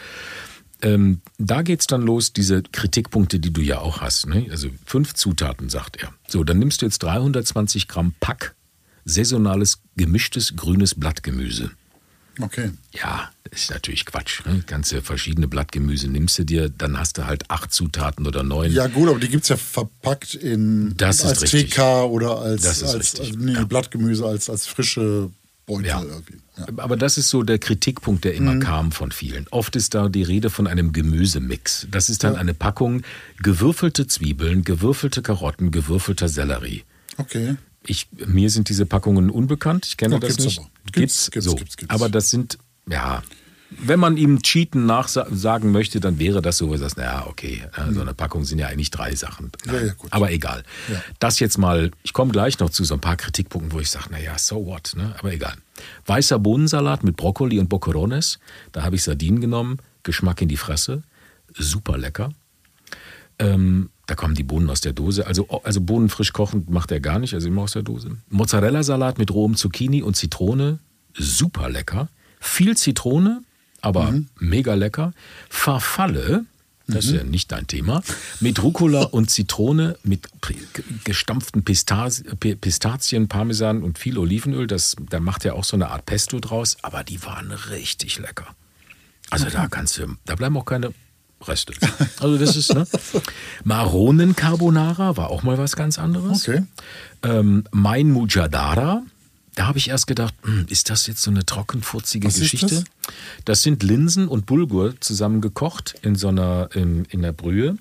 Ähm, da geht's dann los, diese Kritikpunkte, die du ja auch hast. Ne? Also fünf Zutaten, sagt er. So, dann nimmst du jetzt 320 Gramm Pack saisonales gemischtes grünes Blattgemüse. Okay. Ja, das ist natürlich Quatsch. Ne? Ganze verschiedene Blattgemüse nimmst du dir, dann hast du halt acht Zutaten oder neun. Ja, gut, aber die gibt es ja verpackt in Das als. TK oder als, als, als nee, ja. Blattgemüse, als, als frische Beutel Ja. irgendwie. Ja. Aber das ist so der Kritikpunkt, der immer kam von vielen. Oft ist da die Rede von einem Gemüsemix. Das ist dann eine Packung gewürfelte Zwiebeln, gewürfelte Karotten, gewürfelter Sellerie. Okay. Ich, mir sind diese Packungen unbekannt. Ich kenne Ja, das gibt's nicht. aber. Gibt's, gibt's, so. gibt's, gibt's. Aber das sind, ja, wenn man ihm Cheaten nachsagen möchte, dann wäre das so, dass, naja, okay, äh, so eine Packung sind ja eigentlich drei Sachen. Ja, ja. Aber egal. Ja. Das jetzt mal, ich komme gleich noch zu so ein paar Kritikpunkten, wo ich sage, naja, so what, ne? aber egal. Weißer Bohnensalat mit Brokkoli und Boccherones, da habe ich Sardinen genommen, Geschmack in die Fresse, super lecker. Ähm, da kommen die Bohnen aus der Dose. Also, also Bohnen frisch kochend macht er gar nicht, also immer aus der Dose. Mozzarella-Salat mit rohem Zucchini und Zitrone, super lecker. Viel Zitrone, aber mega lecker. Farfalle, das ist ja nicht dein Thema, mit Rucola und Zitrone, mit gestampften Pistazien, Parmesan und viel Olivenöl. Das, da macht er auch so eine Art Pesto draus, aber die waren richtig lecker. Also da kannst du, da bleiben auch keine Reste. Also das ist, ne? Maronen Carbonara war auch mal was ganz anderes. Okay. Ähm, mein Mujadara, da habe ich erst gedacht, hm, ist das jetzt so eine trockenfurzige Was Geschichte? das? das sind Linsen und Bulgur zusammen gekocht in so einer, in, in der Brühe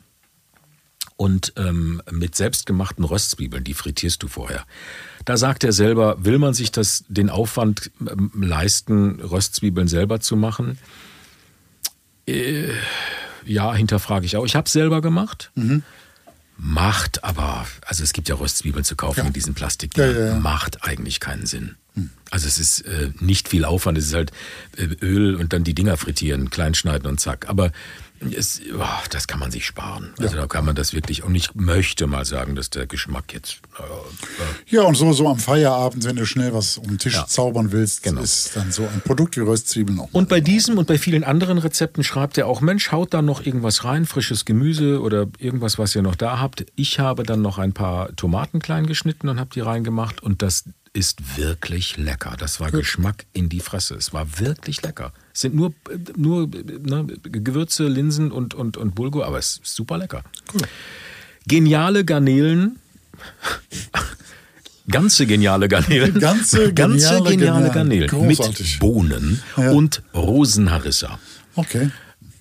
und ähm, mit selbstgemachten Röstzwiebeln, die frittierst du vorher. Da sagt er selber, will man sich das, den Aufwand ähm, leisten, Röstzwiebeln selber zu machen? Äh, ja, hinterfrage ich auch. Ich habe es selber gemacht. Mhm. Macht aber, also es gibt ja Röstzwiebeln zu kaufen Ja. in diesen Plastik, Ja, ja, Hm. macht eigentlich keinen Sinn. Also es ist äh, nicht viel Aufwand, es ist halt äh, Öl und dann die Dinger frittieren, kleinschneiden und zack. Aber es, oh, das kann man sich sparen. Also da kann man das wirklich, und ich möchte mal sagen, dass der Geschmack jetzt, äh, äh, Ja, und so, so am Feierabend, wenn du schnell was um den Tisch Ja. zaubern willst, Genau. ist dann so ein Produkt wie Röstzwiebeln auch. Und bei diesem und bei vielen anderen Rezepten schreibt er auch, Mensch, haut da noch irgendwas rein, frisches Gemüse oder irgendwas, was ihr noch da habt. Ich habe dann noch ein paar Tomaten klein geschnitten und habe die reingemacht und das ist wirklich lecker. Das war Geschmack in die Fresse. Es war wirklich lecker. Sind nur, nur ne, Gewürze, Linsen und, und, und Bulgur, aber es ist super lecker. Geniale Garnelen. Ganze geniale Garnelen. Ganze Ganze geniale geniale Garnelen. Garnelen. Mit. Bohnen Ja. und Rosenharissa. Okay.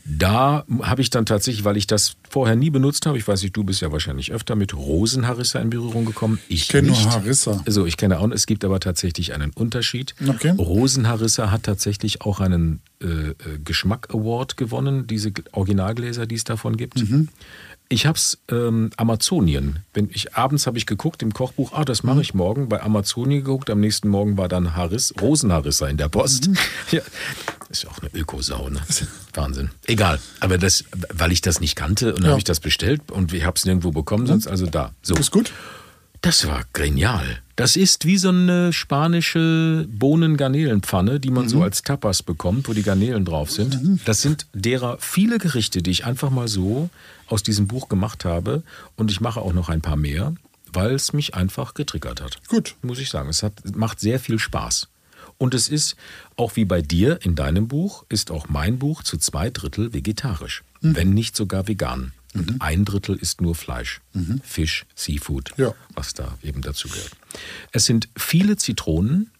Da habe ich dann tatsächlich, weil ich das vorher nie benutzt habe, ich weiß nicht, du bist ja wahrscheinlich öfter mit Rosenharissa in Berührung gekommen. Ich, kenn nur nicht. Harissa. Also ich kenne auch, es gibt aber tatsächlich einen Unterschied. Okay. Rosenharissa hat tatsächlich auch einen äh, äh, Geschmack Award gewonnen, diese Originalgläser, die es davon gibt. Mhm. Ich habe es ähm, Amazonien. Wenn ich abends habe ich geguckt im Kochbuch, ah, das Mhm. mache ich morgen. Bei Amazonien geguckt, am nächsten Morgen war dann Haris, Rosenharissa in der Post. Mhm. Ja, ist ja auch eine Ökosau, ne? Wahnsinn. Egal. Aber das, weil ich das nicht kannte und Ja. habe ich das bestellt und ich habe es nirgendwo bekommen, sonst also da. So. Ist gut? Das war genial. Das ist wie so eine spanische Bohnen-Garnelenpfanne, die man so als Tapas bekommt, wo die Garnelen drauf sind. Das sind derer viele Gerichte, die ich einfach mal so aus diesem Buch gemacht habe. Und ich mache auch noch ein paar mehr, weil es mich einfach getriggert hat. Gut. Muss ich sagen. Es hat, macht sehr viel Spaß. Und es ist, auch wie bei dir in deinem Buch, ist auch mein Buch zu zwei Drittel vegetarisch. Wenn nicht sogar vegan. Und ein Drittel ist nur Fleisch. Fisch, Seafood, Ja. was da eben dazu gehört. Es sind viele Zitronen,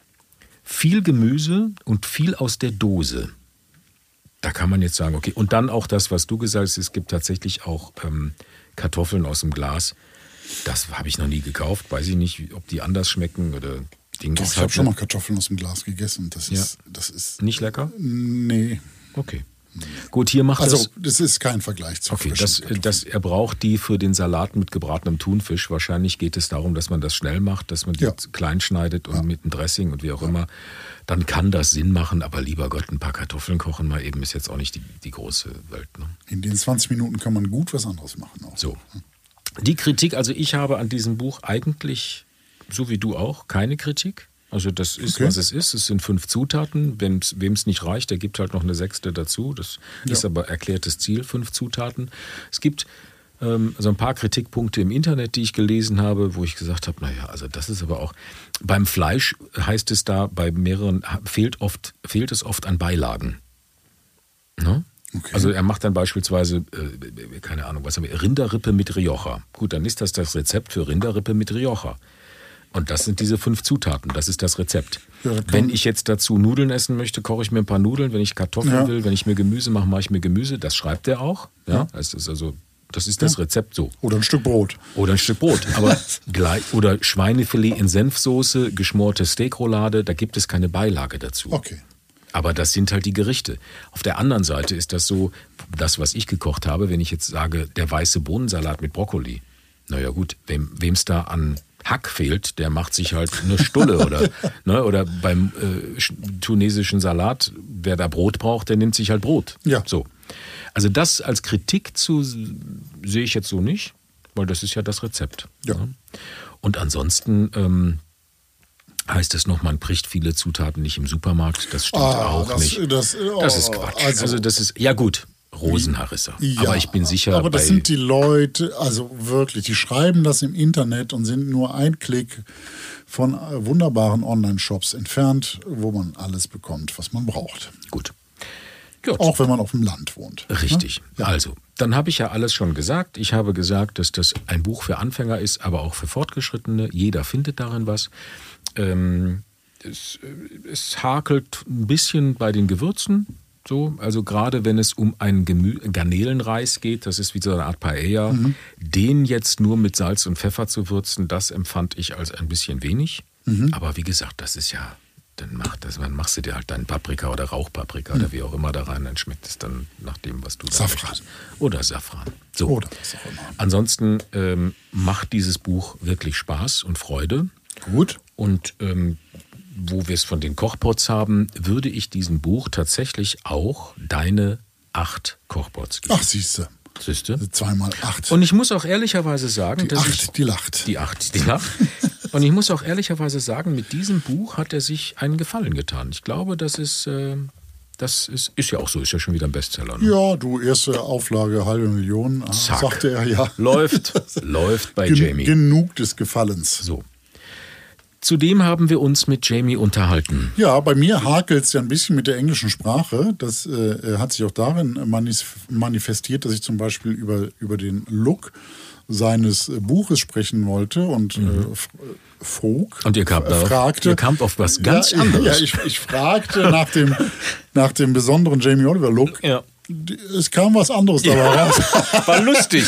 viel Gemüse und viel aus der Dose. Da kann man jetzt sagen, okay, und dann auch das, was du gesagt hast, es gibt tatsächlich auch ähm, Kartoffeln aus dem Glas. Das habe ich noch nie gekauft. Weiß ich nicht, ob die anders schmecken oder Ding Doch, ist ich halt habe schon ne- mal Kartoffeln aus dem Glas gegessen. Das Ja. ist, das ist nicht lecker. nee. Okay. Gut, hier macht Also das. das ist kein Vergleich zu Okay, das, das, er braucht die für den Salat mit gebratenem Thunfisch. Wahrscheinlich geht es darum, dass man das schnell macht, dass man die Ja. klein schneidet und mit einem Dressing und wie auch immer. Dann kann das Sinn machen, aber lieber Gott, ein paar Kartoffeln kochen mal eben ist jetzt auch nicht die, die große Welt. Ne? In den 20 Minuten kann man gut was anderes machen. Auch. So. Die Kritik, also ich habe an diesem Buch eigentlich, so wie du auch, keine Kritik. Also das ist, Okay. was es ist. Es sind fünf Zutaten. Wem es nicht reicht, der gibt halt noch eine sechste dazu. Das ist aber erklärtes Ziel, fünf Zutaten. Es gibt ähm, so ein paar Kritikpunkte im Internet, die ich gelesen habe, wo ich gesagt habe, naja, also das ist aber auch, beim Fleisch heißt es da, bei mehreren, fehlt, oft, fehlt es oft an Beilagen. Ne? Okay. Also er macht dann beispielsweise, äh, keine Ahnung, was haben wir, Rinderrippe mit Rioja. Gut, dann ist das das Rezept für Rinderrippe mit Rioja. Und das sind diese fünf Zutaten, das ist das Rezept. Ja, wenn ich jetzt dazu Nudeln essen möchte, koche ich mir ein paar Nudeln. Wenn ich Kartoffeln Ja. will, wenn ich mir Gemüse mache, mache ich mir Gemüse. Das schreibt er auch. Ja, Das ist also, das ist das Rezept so. Oder ein Stück Brot. Oder ein Stück Brot. Aber gleich, oder Schweinefilet in Senfsoße, geschmorte Steakroulade, da gibt es keine Beilage dazu. Okay. Aber das sind halt die Gerichte. Auf der anderen Seite ist das so, das, was ich gekocht habe, wenn ich jetzt sage, der weiße Bohnensalat mit Brokkoli. Naja gut, wem es da an Hack fehlt, der macht sich halt eine Stulle oder ne, oder beim äh, tunesischen Salat, wer da Brot braucht, der nimmt sich halt Brot. Ja. So. Also das als Kritik zu sehe ich jetzt so nicht, weil das ist ja das Rezept. Ja. Ne? Und ansonsten ähm, heißt es noch, man bricht viele Zutaten nicht im Supermarkt. Das stimmt Ah, auch das- nicht. das- oh, das ist Quatsch. also- Also, das ist ja gut. Rosenharissa. Ja, aber ich bin sicher, Aber das sind die Leute, also wirklich, die schreiben das im Internet und sind nur ein Klick von äh, wunderbaren Online-Shops entfernt, wo man alles bekommt, was man braucht. gut. Gut. Auch wenn man auf dem Land wohnt. Richtig. Also, dann habe ich ja alles schon gesagt. Ich habe gesagt, dass das ein Buch für Anfänger ist, aber auch für Fortgeschrittene. Jeder findet darin was. Ähm, es, äh, es hakelt ein bisschen bei den Gewürzen. So, also gerade wenn es um einen Gemü Garnelenreis geht, das ist wie so eine Art Paella, den jetzt nur mit Salz und Pfeffer zu würzen, das empfand ich als ein bisschen wenig. Aber wie gesagt, das ist ja, dann, mach das, dann machst du dir halt deinen Paprika oder Rauchpaprika oder wie auch immer da rein, dann schmeckt es dann nach dem, was du da Safran. möchtest. Oder Safran. So. Oder was auch immer. Ansonsten ähm, macht dieses Buch wirklich Spaß und Freude. Gut. Und ähm, wo wir es von den Kochpots haben, würde ich diesem Buch tatsächlich auch deine acht Kochpots geben. Ach, siehste. Siehste? Zweimal acht. Und ich muss auch ehrlicherweise sagen, die dass acht, ich die lacht. die acht, die lacht. Und ich muss auch ehrlicherweise sagen, mit diesem Buch hat er sich einen Gefallen getan. Ich glaube, das ist, äh, das ist, ist ja auch so, ist ja schon wieder ein Bestseller. Ne? Ja, du, erste Auflage, halbe Million, Zack. sagte er ja. Läuft, läuft bei Gen Jamie. Genug des Gefallens. So. Zudem haben wir uns mit Jamie unterhalten. Ja, bei mir hakelt es ja ein bisschen mit der englischen Sprache. Das äh, hat sich auch darin manifestiert, dass ich zum Beispiel über, über den Look seines äh, Buches sprechen wollte und äh, f- äh. Mhm. Und ihr kamt äh, darauf- fragte, ihr kamt auf was ganz ja, anderes. Ja, ich, ich fragte nach dem, nach dem besonderen Jamie Oliver Look. Ja. Es kam was anderes dabei raus. War lustig.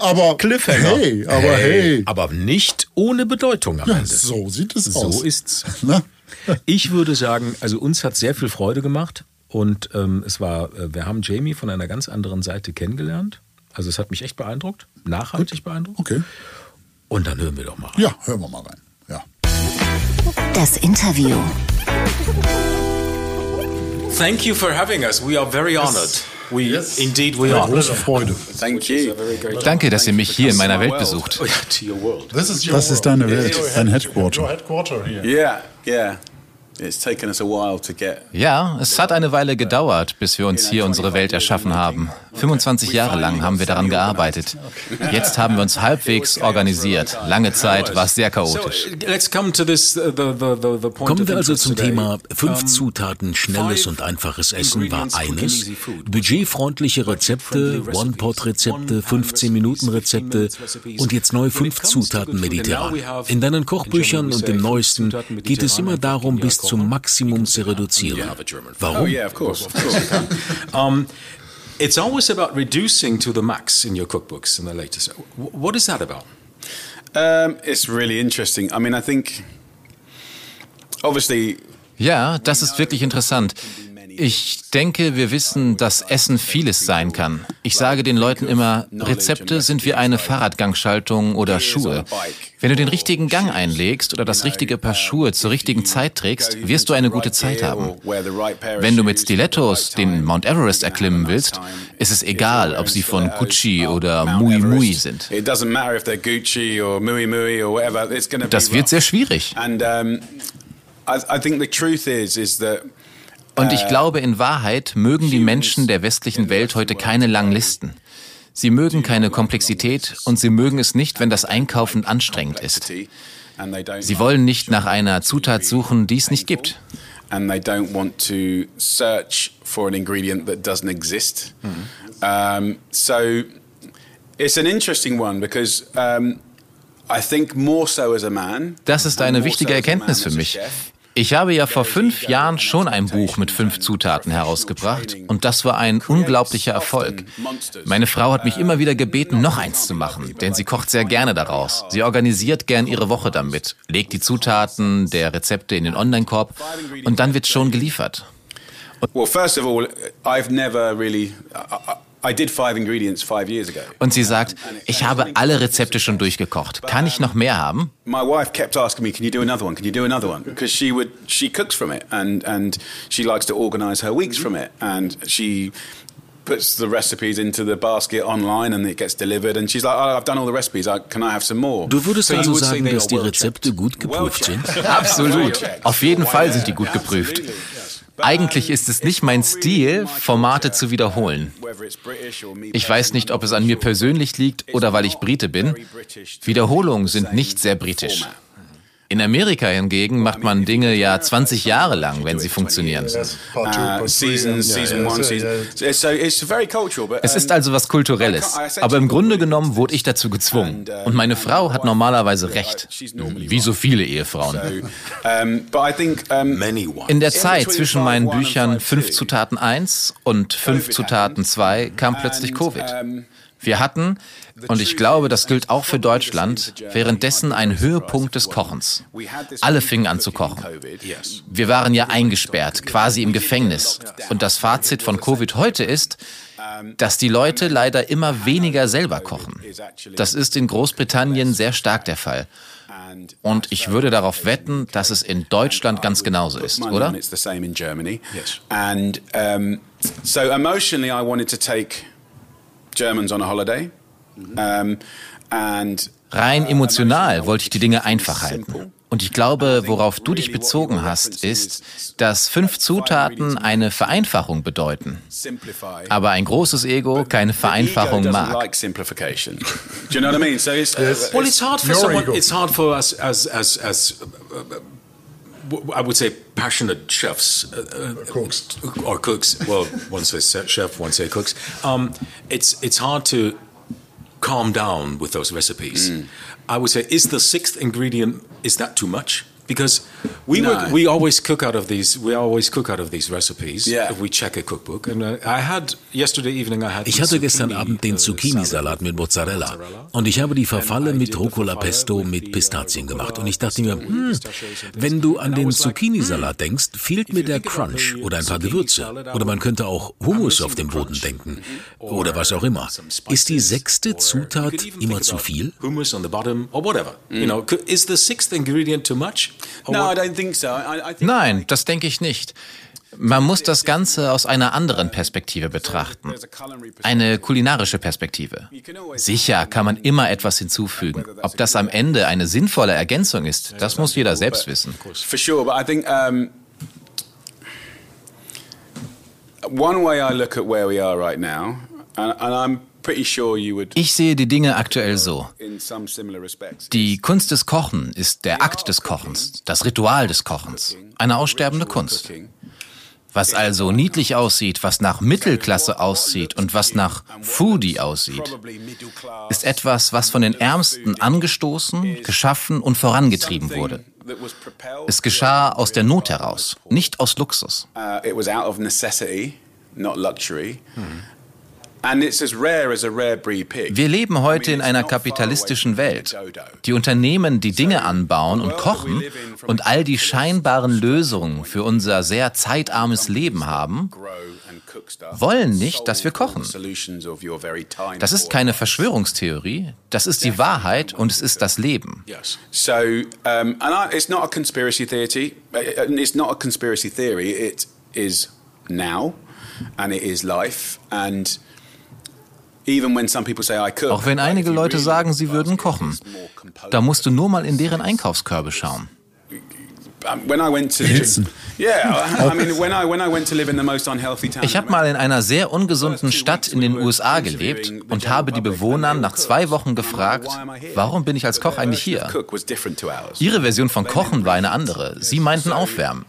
aber Cliffhanger. Hey, aber hey. Aber nicht ohne Bedeutung am Ja, Ende. so sieht es So aus. ist's. Na? Ich würde sagen, also uns hat sehr viel Freude gemacht und ähm, es war, äh, wir haben Jamie von einer ganz anderen Seite kennengelernt. Also es hat mich echt beeindruckt, nachhaltig beeindruckt. Okay. Und dann hören wir doch mal. rein. Ja, hören wir mal rein. Ja. Das Interview. Thank you for having us. We are very honored. We indeed we are. Große Freude. Thank you. Danke, dass ihr mich hier in meiner Welt besucht. Oh. Das ist deine Welt, dein Headquarter. Yeah, yeah. It's taken us a while to get. Ja, es hat eine Weile gedauert, bis wir uns hier unsere Welt erschaffen haben. 25 Jahre lang haben wir daran gearbeitet. Jetzt haben wir uns halbwegs organisiert. Lange Zeit war es sehr chaotisch. Let's come to this, uh, point Kommen wir also zum. Thema fünf Zutaten, schnelles und einfaches Essen war eines, budgetfreundliche Rezepte, One-Pot-Rezepte, 15-Minuten-Rezepte und jetzt neu fünf Zutaten mediterran. In deinen Kochbüchern und dem neuesten geht es immer darum, bis zum Maximum zu reduzieren. Oh Warum? yeah, of course, of course. It's always about reducing to the max in your cookbooks in the latest. Wh- What is that about? um, it's really interesting. I mean, I think obviously Ja, das ist wirklich interessant. Ich denke, wir wissen, dass Essen vieles sein kann. Ich sage den Leuten immer, Rezepte sind wie eine Fahrradgangschaltung oder Schuhe. Wenn du den richtigen Gang einlegst oder das richtige Paar Schuhe zur richtigen Zeit trägst, wirst du eine gute Zeit haben. Wenn du mit Stilettos den Mount Everest erklimmen willst, ist es egal, ob sie von Gucci oder Mui Mui sind. Das wird sehr schwierig. I think the truth is, is that Und ich glaube, in Wahrheit mögen die Menschen der westlichen Welt heute keine langen Listen. Sie mögen keine Komplexität und sie mögen es nicht, wenn das Einkaufen anstrengend ist. Sie wollen nicht nach einer Zutat suchen, die es nicht gibt. and they don't want to search for an ingredient that doesn't exist. Um, so it's an interesting one because um, I think more so as a man. Das ist eine wichtige Erkenntnis für mich. Ich habe ja vor fünf Jahren schon ein Buch mit fünf Zutaten herausgebracht und das war ein unglaublicher Erfolg. Meine Frau hat mich immer wieder gebeten, noch eins zu machen, denn sie kocht sehr gerne daraus. Sie organisiert gern ihre Woche damit, legt die Zutaten der Rezepte in den Online-Korb und dann wird schon geliefert. Well, first of all, I've never really. I did five ingredients five years ago. Und sie sagt, ich habe alle Rezepte schon durchgekocht. Kann ich noch mehr haben? My wife kept asking me, "Can you do another one? Can you do another one?" Because she would, she cooks from it, and and she likes to organize her weeks from it, and she puts the recipes into the basket online and it gets delivered and she's like, oh, I've done all the recipes, can I have some more? Du würdest so also sagen, dass die Rezepte gut geprüft sind? Absolut. Auf jeden Fall sind die gut geprüft. Eigentlich ist es nicht mein Stil, Formate zu wiederholen. Ich weiß nicht, ob es an mir persönlich liegt oder weil ich Brite bin. Wiederholungen sind nicht sehr britisch. In Amerika hingegen macht man Dinge ja 20 Jahre lang, wenn sie funktionieren. Es ist also was Kulturelles. Aber im Grunde genommen wurde ich dazu gezwungen. Und meine Frau hat normalerweise recht. Wie so viele Ehefrauen. In der Zeit zwischen meinen Büchern 5 Zutaten 1 und 5 Zutaten 2 kam plötzlich Covid. Wir hatten, und ich glaube, das gilt auch für Deutschland, währenddessen einen Höhepunkt des Kochens. Alle fingen an zu kochen. Wir waren ja eingesperrt, quasi im Gefängnis. Und das Fazit von Covid heute ist, dass die Leute leider immer weniger selber kochen. Das ist in Großbritannien sehr stark der Fall. Und ich würde darauf wetten, dass es in Deutschland ganz genauso ist, oder? So emotionally I wanted to take Germans on a holiday. Um, and Rein emotional wollte ich die Dinge einfach halten. Und ich glaube, worauf du dich bezogen hast, ist, dass fünf Zutaten eine Vereinfachung bedeuten. Aber ein großes Ego keine Vereinfachung mag. Well, it's hard for someone, it's hard for us as, as, as I would say passionate chefs, uh, uh, cooks, or cooks. Well, one says chef, one says cooks. Um, it's it's hard to calm down with those recipes. Mm. I would say, is the sixth ingredient is that too much? because we no. work, we always cook out of these we always cook out of these recipes yeah. we check a cookbook and uh, I had yesterday evening I had Ich hatte gestern Abend den uh, Zucchini Salat mit Mozzarella und ich habe die Farfalle mit Rucola Pesto mit Pistazien gemacht und ich dachte mir, hm, wenn du an den Zucchini Salat hmm, denkst, fehlt mir der Crunch oder ein paar Gewürze oder man könnte auch Hummus auf dem Boden denken oder was auch immer. Ist die sechste Zutat immer zu viel? Hummus on the bottom or whatever. You know, is the sixth ingredient too much? Nein, das denke ich nicht. Man muss das Ganze aus einer anderen Perspektive betrachten. Eine kulinarische Perspektive. Sicher kann man immer etwas hinzufügen. Ob das am Ende eine sinnvolle Ergänzung ist, das muss jeder selbst wissen. One way I look at where we are right now, and, and I'm ich sehe die Dinge aktuell so. Die Kunst des Kochen ist der Akt des Kochens, das Ritual des Kochens, eine aussterbende Kunst. Was also niedlich aussieht, was nach Mittelklasse aussieht und was nach Foodie aussieht, ist etwas, was von den Ärmsten angestoßen, geschaffen und vorangetrieben wurde. Es geschah aus der Not heraus, nicht aus Luxus. Uh, wir leben heute in einer kapitalistischen Welt. Die Unternehmen, die Dinge anbauen und kochen und all die scheinbaren Lösungen für unser sehr zeitarmes Leben haben, wollen nicht, dass wir kochen. Das ist keine Verschwörungstheorie, das ist die Wahrheit und es ist das Leben. So, and it's not a conspiracy theory. It's not a conspiracy theory. It is now, and it is life, and auch wenn einige Leute sagen, sie würden kochen, da musst du nur mal in deren Einkaufskörbe schauen. Ich habe mal in einer sehr ungesunden Stadt in den USA gelebt und habe die Bewohner nach zwei Wochen gefragt, warum bin ich als Koch eigentlich hier? Ihre Version von Kochen war eine andere. Sie meinten Aufwärmen.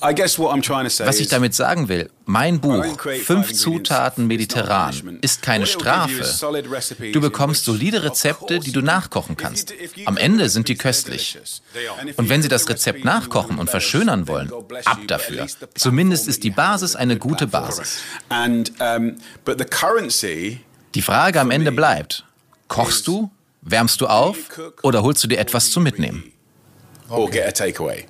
Was ich damit sagen will, mein Buch Fünf Zutaten mediterran ist keine Strafe. Du bekommst solide Rezepte, die du nachkochen kannst. Am Ende sind die köstlich. Und wenn Sie das Rezept nachkochen und verschönern wollen, ab dafür. Zumindest ist die Basis eine gute Basis. Die Frage am Ende bleibt, kochst du, wärmst du auf oder holst du dir etwas zum Mitnehmen? Takeaway.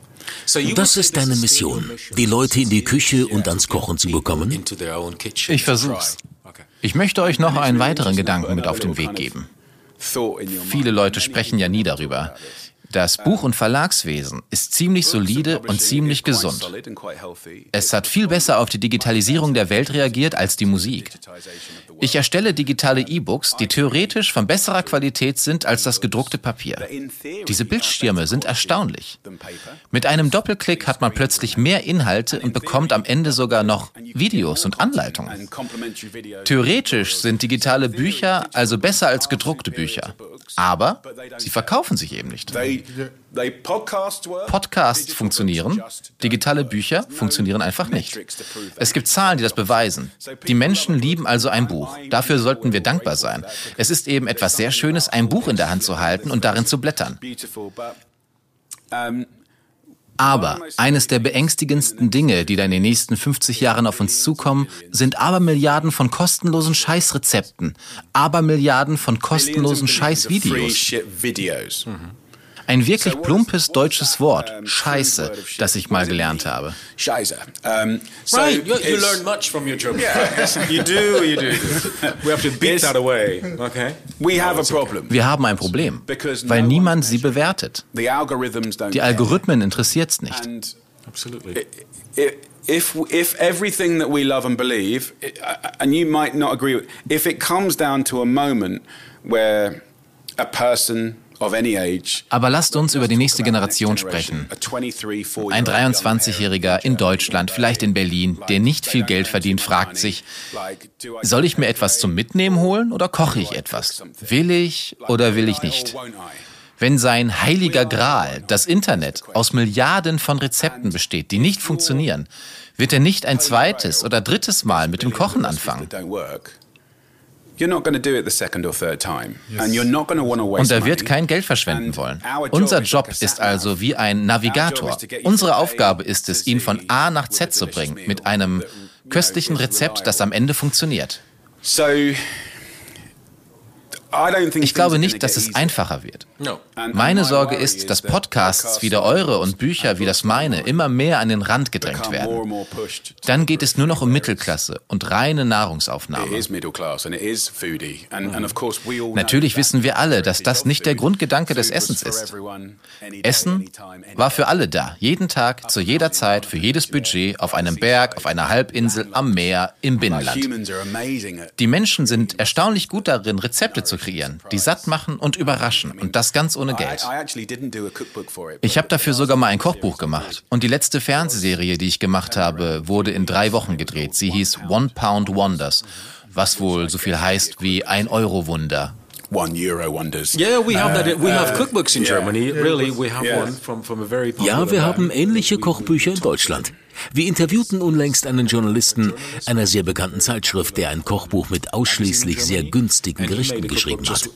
Das ist deine Mission, die Leute in die Küche und ans Kochen zu bekommen? Ich versuch's. Ich möchte euch noch einen weiteren Gedanken mit auf den Weg geben. Viele Leute sprechen ja nie darüber. Das Buch- und Verlagswesen ist ziemlich solide und ziemlich gesund. Es hat viel besser auf die Digitalisierung der Welt reagiert als die Musik. Ich erstelle digitale E-Books, die theoretisch von besserer Qualität sind als das gedruckte Papier. Diese Bildschirme sind erstaunlich. Mit einem Doppelklick hat man plötzlich mehr Inhalte und bekommt am Ende sogar noch Videos und Anleitungen. Theoretisch sind digitale Bücher also besser als gedruckte Bücher. Aber sie verkaufen sich eben nicht. Podcasts funktionieren, digitale Bücher funktionieren einfach nicht. Es gibt Zahlen, die das beweisen. Die Menschen lieben also ein Buch. Dafür sollten wir dankbar sein. Es ist eben etwas sehr Schönes, ein Buch in der Hand zu halten und darin zu blättern. Aber eines der beängstigendsten Dinge, die da in den nächsten 50 Jahren auf uns zukommen, sind Abermilliarden von kostenlosen Scheißrezepten, Abermilliarden von kostenlosen Scheißvideos. Mhm. Ein wirklich plumpes deutsches Wort, Scheiße, das ich mal gelernt habe. Scheiße. Um, so right, you, you learn much from your job. Yeah, you do, you do. We have to beat that away. Okay. We have a problem. Wir haben ein Problem, weil niemand sie bewertet. The algorithms don't Die Algorithmen interessiert's nicht. And Absolutely. if if everything that we love and believe, and you might not agree with, if it comes down to a moment where a person Aber lasst uns über die nächste Generation sprechen. Ein 23-Jähriger in Deutschland, vielleicht in Berlin, der nicht viel Geld verdient, fragt sich, soll ich mir etwas zum Mitnehmen holen oder koche ich etwas? Will ich oder will ich nicht? Wenn sein heiliger Gral, das Internet, aus Milliarden von Rezepten besteht, die nicht funktionieren, wird er nicht ein zweites oder drittes Mal mit dem Kochen anfangen. Und er wird kein Geld verschwenden wollen. Unser Job ist also wie ein Navigator. Unsere Aufgabe ist es, ihn von A nach Z zu bringen mit einem köstlichen Rezept, das am Ende funktioniert. Ich glaube nicht, dass es einfacher wird. Meine Sorge ist, dass Podcasts wie der eure und Bücher wie das meine immer mehr an den Rand gedrängt werden. Dann geht es nur noch um Mittelklasse und reine Nahrungsaufnahme. Natürlich wissen wir alle, dass das nicht der Grundgedanke des Essens ist. Essen war für alle da, jeden Tag, zu jeder Zeit, für jedes Budget, auf einem Berg, auf einer Halbinsel, am Meer, im Binnenland. Die Menschen sind erstaunlich gut darin, Rezepte zu kreieren, die satt machen und überraschen. Und das ganz ohne Geld. Ich habe dafür sogar mal ein Kochbuch gemacht. Und die letzte Fernsehserie, die ich gemacht habe, wurde in drei Wochen gedreht. Sie hieß One Pound Wonders, was wohl so viel heißt wie ein Euro Wunder. One Euro Wonders. Yeah, we have that. We have cookbooks in Germany. Really, we have one from, from a very Ja, wir haben ähnliche Kochbücher in Deutschland. Wir interviewten unlängst einen Journalisten einer sehr bekannten Zeitschrift, der ein Kochbuch mit ausschließlich sehr günstigen Gerichten geschrieben hat.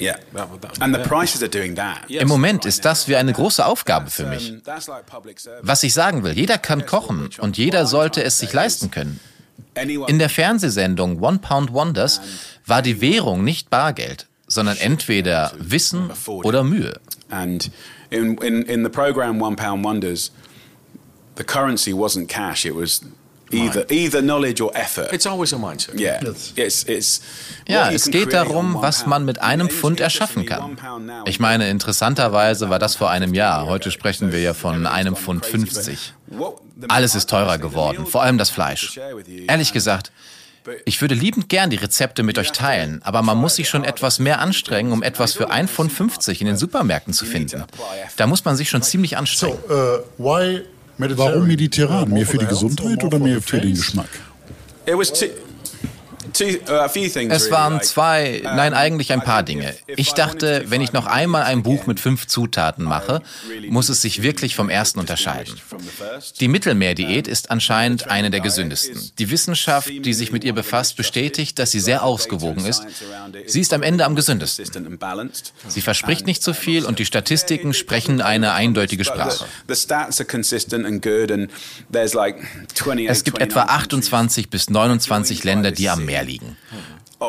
Yeah. And the prices are doing that. Im Moment ist das wie eine große Aufgabe für mich. Was ich sagen will, jeder kann kochen und jeder sollte es sich leisten können. In der Fernsehsendung One Pound Wonders war die Währung nicht Bargeld, sondern entweder Wissen oder Mühe. And in, in, in the program One Pound Wonders, the currency wasn't cash, it was either, either knowledge or effort. It's always a mindset. Yeah, it's, it's Ja, what you es can geht darum, was pound. man mit einem Pfund erschaffen interestingly, kann. Ich meine, interessanterweise war das vor einem Jahr. Heute sprechen wir ja von einem Pfund 50. Alles ist teurer geworden, vor allem das Fleisch. Ehrlich gesagt, ich würde liebend gern die Rezepte mit euch teilen, aber man muss sich schon etwas mehr anstrengen, um etwas für 1,50 Pfund in den Supermärkten zu finden. Da muss man sich schon ziemlich anstrengen. Warum mediterran? Mehr für die Gesundheit oder mehr für den Geschmack? Es really, waren zwei, nein, eigentlich ein paar Dinge. Ich dachte, wenn ich noch einmal ein Buch mit fünf Zutaten mache, muss es sich wirklich vom ersten unterscheiden. Die Mittelmeerdiät ist anscheinend eine der gesündesten. Die Wissenschaft, die sich mit ihr befasst, bestätigt, dass sie sehr ausgewogen ist. Sie ist am Ende am gesündesten. Sie verspricht nicht zu viel und die Statistiken sprechen eine eindeutige Sprache. The stats are consistent and good, and there's like 28, Es gibt etwa 28 bis 29 Länder, die am Meer liegen.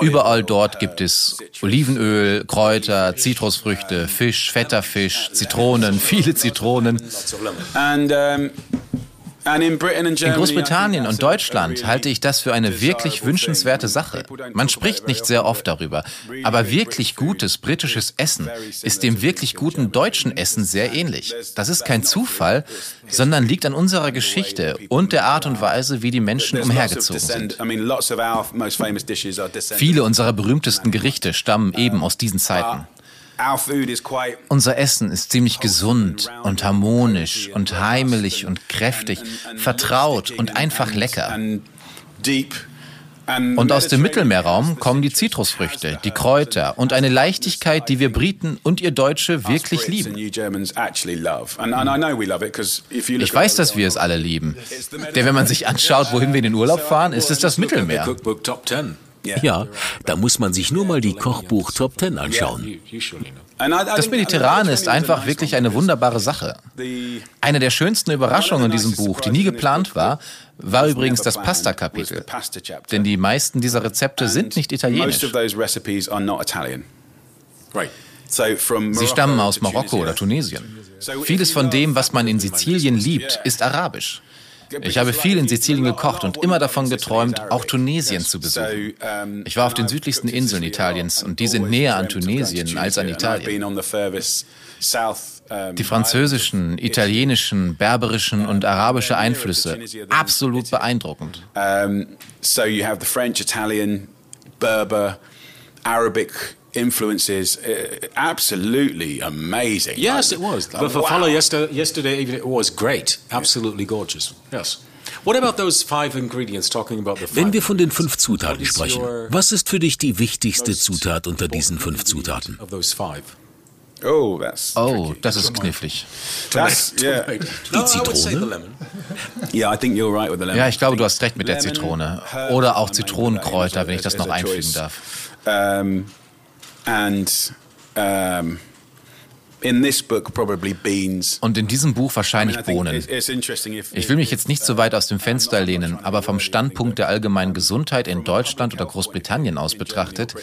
Überall dort gibt es Olivenöl, Kräuter, Zitrusfrüchte, Fisch, fetter Fisch, Zitronen, viele Zitronen. And um, in Großbritannien und Deutschland halte ich das für eine wirklich wünschenswerte Sache. Man spricht nicht sehr oft darüber, aber wirklich gutes britisches Essen ist dem wirklich guten deutschen Essen sehr ähnlich. Das ist kein Zufall, sondern liegt an unserer Geschichte und der Art und Weise, wie die Menschen umhergezogen sind. Viele unserer berühmtesten Gerichte stammen eben aus diesen Zeiten. Unser Essen ist ziemlich gesund und harmonisch und heimelig und kräftig, vertraut und einfach lecker. Und aus dem Mittelmeerraum kommen die Zitrusfrüchte, die Kräuter und eine Leichtigkeit, die wir Briten und ihr Deutsche wirklich lieben. Ich weiß, dass wir es alle lieben. Denn wenn man sich anschaut, wohin wir in den Urlaub fahren, ist es das Mittelmeer. Ja, da muss man sich nur mal die Kochbuch Top Ten anschauen. Das Mediterrane ist einfach wirklich eine wunderbare Sache. Eine der schönsten Überraschungen in diesem Buch, die nie geplant war, war übrigens das Pasta-Kapitel. Denn die meisten dieser Rezepte sind nicht italienisch. Sie stammen aus Marokko oder Tunesien. Vieles von dem, was man in Sizilien liebt, ist arabisch. Ich habe viel in Sizilien gekocht und immer davon geträumt, auch Tunesien zu besuchen. Ich war auf den südlichsten Inseln Italiens und die sind näher an Tunesien als an Italien. Die französischen, italienischen, berberischen und arabische Einflüsse, absolut beeindruckend. So you have the French, Italian, Berber, Arabic influences uh, absolutely amazing. Yes, it was. But for wow. Follow yesterday, yesterday even it was great, absolutely gorgeous. Yes. What about those five ingredients, talking about the five Wenn wir von den fünf Zutaten sprechen, was ist für dich die wichtigste Zutat unter diesen fünf Zutaten? Oh, that's oh, das ist knifflig. Das, yeah. Die Zitrone? Ja, ich glaube, du hast recht mit der Zitrone. Oder auch Zitronenkräuter, wenn ich das noch einfügen darf. And um, in this book probably beans. Und in diesem Buch wahrscheinlich Bohnen. Ich will mich jetzt nicht so weit aus dem Fenster lehnen, aber vom Standpunkt der allgemeinen Gesundheit in Deutschland oder Großbritannien aus betrachtet,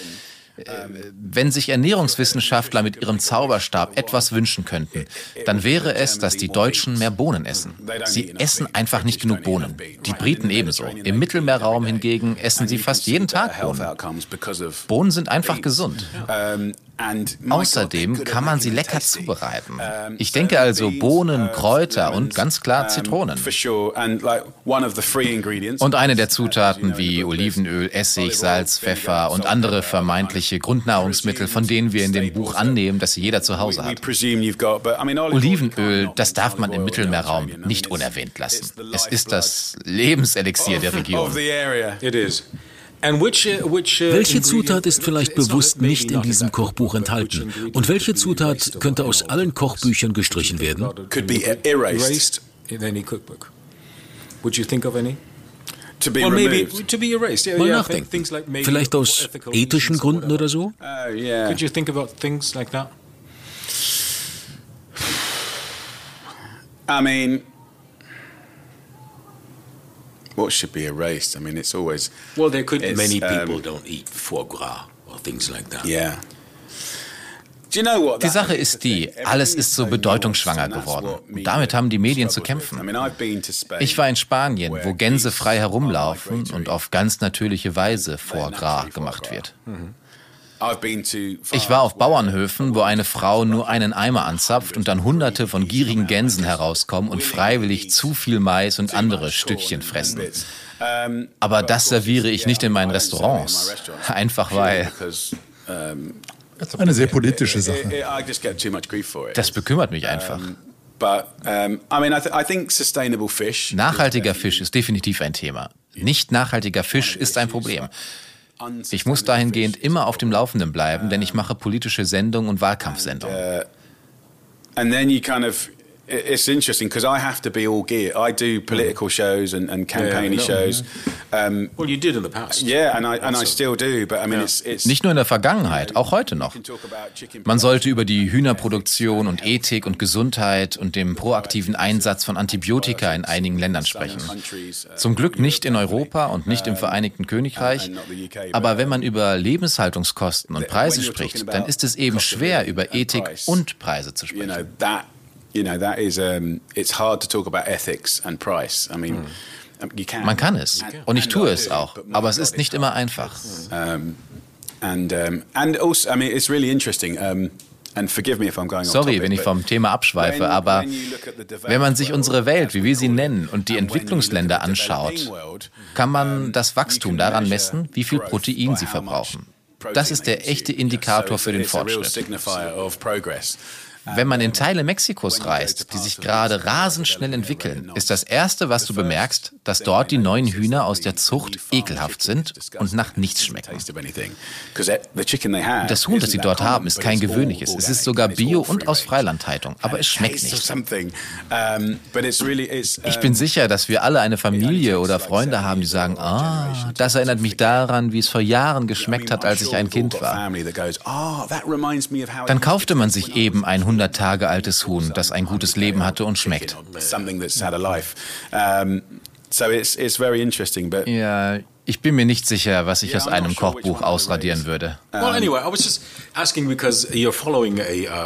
wenn sich Ernährungswissenschaftler mit ihrem Zauberstab etwas wünschen könnten, dann wäre es, dass die Deutschen mehr Bohnen essen. Sie essen einfach nicht genug Bohnen. Die Briten ebenso. Im Mittelmeerraum hingegen essen sie fast jeden Tag Bohnen. Bohnen sind einfach gesund. Außerdem kann man sie lecker zubereiten. Ich denke also Bohnen, Kräuter und ganz klar Zitronen. Und eine der Zutaten wie Olivenöl, Essig, Salz, Pfeffer und andere vermeintliche Grundnahrungsmittel, von denen wir in dem Buch annehmen, dass sie jeder zu Hause hat. Olivenöl, das darf man im Mittelmeerraum nicht unerwähnt lassen. Es ist das Lebenselixier der Region. Uh, welche Zutat ist vielleicht bewusst nicht in diesem Kochbuch enthalten? Und welche Zutat könnte aus allen Kochbüchern gestrichen werden? Could be erased. in any cookbook. Would you think of any? To be Or maybe removed. to be erased. Yeah, Mal nachdenken. things like maybe Vielleicht aus ethical ethischen Gründen oder so? Oh, yeah. Could you think about things like that? I mean, what should be erased? I mean, it's always Well, there could many um, people don't eat foie gras or things like that. yeah. Do you know what? Die Sache ist die, alles ist so bedeutungsschwanger geworden. Und damit haben die Medien zu kämpfen. Ich war in Spanien, wo Gänse frei herumlaufen und auf ganz natürliche Weise Foie Gras gemacht wird. To Ich war auf Bauernhöfen, wo eine Frau nur einen Eimer anzapft und dann hunderte von gierigen Gänsen herauskommen und freiwillig zu viel Mais und andere Stückchen fressen. Aber das serviere ich nicht in meinen Restaurants. Einfach weil Eine sehr politische Sache. Das bekümmert mich einfach. But I mean, I, th I think sustainable fish. Nachhaltiger Fisch ist definitiv ein Thema. Nicht nachhaltiger Fisch ist ein Problem. Ich muss dahingehend immer auf dem Laufenden bleiben, denn ich mache politische Sendungen und Wahlkampfsendungen. of it's interesting because I have to be all gear. I do political shows and, and campaigny Yeah, shows. Um, Well, you did in the past. yeah, and I and I still do. But I mean, it's it's Nicht nur in der Vergangenheit, auch heute noch. You can talk about chicken Man sollte über die Hühnerproduktion und Ethik und Gesundheit und dem proaktiven Einsatz von Antibiotika in einigen Ländern sprechen. Zum Glück nicht in Europa und nicht im Vereinigten Königreich. Aber wenn man über Lebenshaltungskosten und Preise spricht, dann ist es eben schwer, über Ethik und Preise zu sprechen. You know that is um, it's hard to talk about ethics and price. I mean, you can. Man kann es. Und ich tue es auch. Aber es ist nicht immer einfach. Um, and um, and also, I mean, it's really interesting. Um, and forgive me if I'm going off Sorry, wenn ich vom Thema abschweife, aber wenn man sich unsere Welt, wie wir sie nennen, und die and Entwicklungsländer anschaut, kann man das Wachstum daran messen, wie viel Protein sie verbrauchen. Das ist der echte. Indikator für den Fortschritt. Wenn man in Teile Mexikos reist, die sich gerade rasend schnell entwickeln, ist das Erste, was du bemerkst, dass dort die neuen Hühner aus der Zucht ekelhaft sind und nach nichts schmecken. Das Huhn, das sie dort haben, ist kein gewöhnliches. Es ist sogar bio und aus Freilandhaltung, aber es schmeckt nicht. Ich bin sicher, dass wir alle eine Familie oder Freunde haben, die sagen, ah, das erinnert mich daran, wie es vor Jahren geschmeckt hat, als ich ein Kind war. Dann kaufte man sich eben ein 100 Tage altes Huhn, das ein gutes Leben hatte und schmeckt. Ja, ich bin mir nicht sicher, was ich aus einem Kochbuch ausradieren würde. Uh,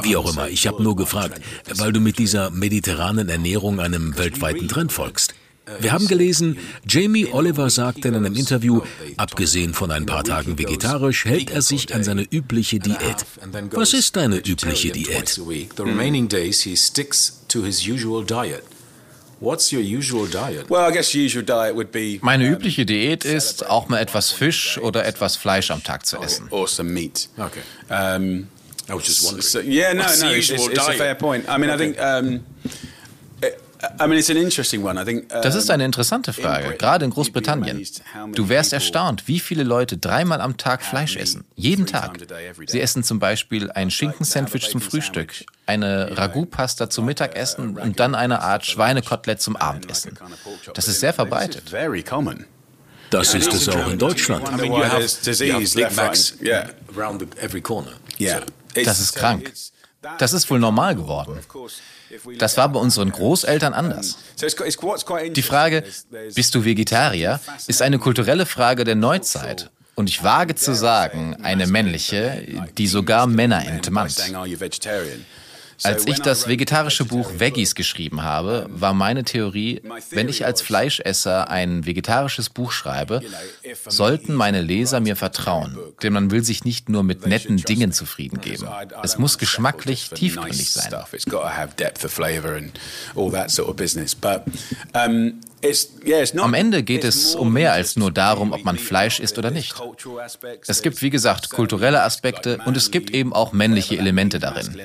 Wie auch immer, ich habe nur gefragt, weil du mit dieser mediterranen Ernährung einem weltweiten Trend folgst. Wir haben gelesen, Jamie Oliver sagte in einem Interview, abgesehen von ein paar Tagen vegetarisch, hält er sich an seine übliche Diät. Was ist deine übliche Diät? The remaining days he sticks to his usual diet. What's your usual diet? Well, I guess usual diet would be Meine übliche Diät ist, auch mal etwas Fisch oder etwas Fleisch am Tag zu essen. Okay. I was just wondering. So, yeah, no, no, it's, it's a fair point. I mean, I think, um, Das ist eine interessante Frage, gerade in Großbritannien. Du wärst erstaunt, wie viele Leute dreimal am Tag Fleisch essen. Jeden Tag. Sie essen zum Beispiel ein Schinkensandwich zum Frühstück, eine Ragout-Pasta zum Mittagessen und dann eine Art Schweinekotelett zum Abendessen. Das ist sehr verbreitet. Very common. Das ist es auch in Deutschland. Das ist krank. Das ist wohl normal geworden. Das war bei unseren Großeltern anders. Die Frage, bist du Vegetarier, ist eine kulturelle Frage der Neuzeit. Und ich wage zu sagen, eine männliche, die sogar Männer entmannt. Als ich das vegetarische Buch Veggies geschrieben habe, war meine Theorie, wenn ich als Fleischesser ein vegetarisches Buch schreibe, sollten meine Leser mir vertrauen, denn man will sich nicht nur mit netten Dingen zufrieden geben. Es muss geschmacklich tiefgründig sein. Am Ende geht es um mehr als nur darum, ob man Fleisch isst oder nicht. Es gibt, wie gesagt, kulturelle Aspekte und es gibt eben auch männliche Elemente darin.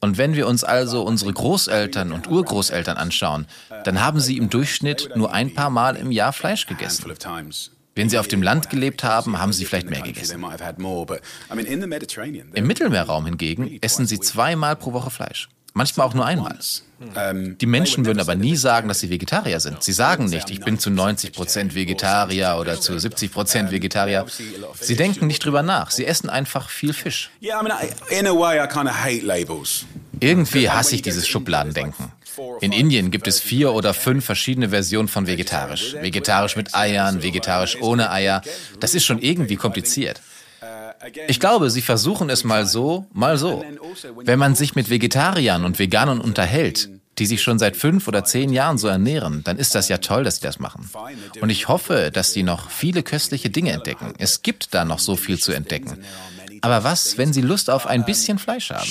Und wenn wir uns also unsere Großeltern und Urgroßeltern anschauen, dann haben sie im Durchschnitt nur ein paar Mal im Jahr Fleisch gegessen. Wenn sie auf dem Land gelebt haben, haben sie vielleicht mehr gegessen. Im Mittelmeerraum hingegen essen sie zweimal pro Woche Fleisch. Manchmal auch nur einmal. Die Menschen würden aber nie sagen, dass sie Vegetarier sind. Sie sagen nicht, ich bin zu 90 Prozent Vegetarier oder zu 70 Prozent Vegetarier. Sie denken nicht drüber nach. Sie essen einfach viel Fisch. Irgendwie hasse ich dieses Schubladendenken. In Indien gibt es vier oder fünf verschiedene Versionen von vegetarisch. Vegetarisch mit Eiern, vegetarisch ohne Eier. Das ist schon irgendwie kompliziert. Ich glaube, sie versuchen es mal so, mal so. Wenn man sich mit Vegetariern und Veganern unterhält, die sich schon seit fünf oder zehn Jahren so ernähren, dann ist das ja toll, dass sie das machen. Und ich hoffe, dass sie noch viele köstliche Dinge entdecken. Es gibt da noch so viel zu entdecken. Aber was, wenn sie Lust auf ein bisschen Fleisch haben?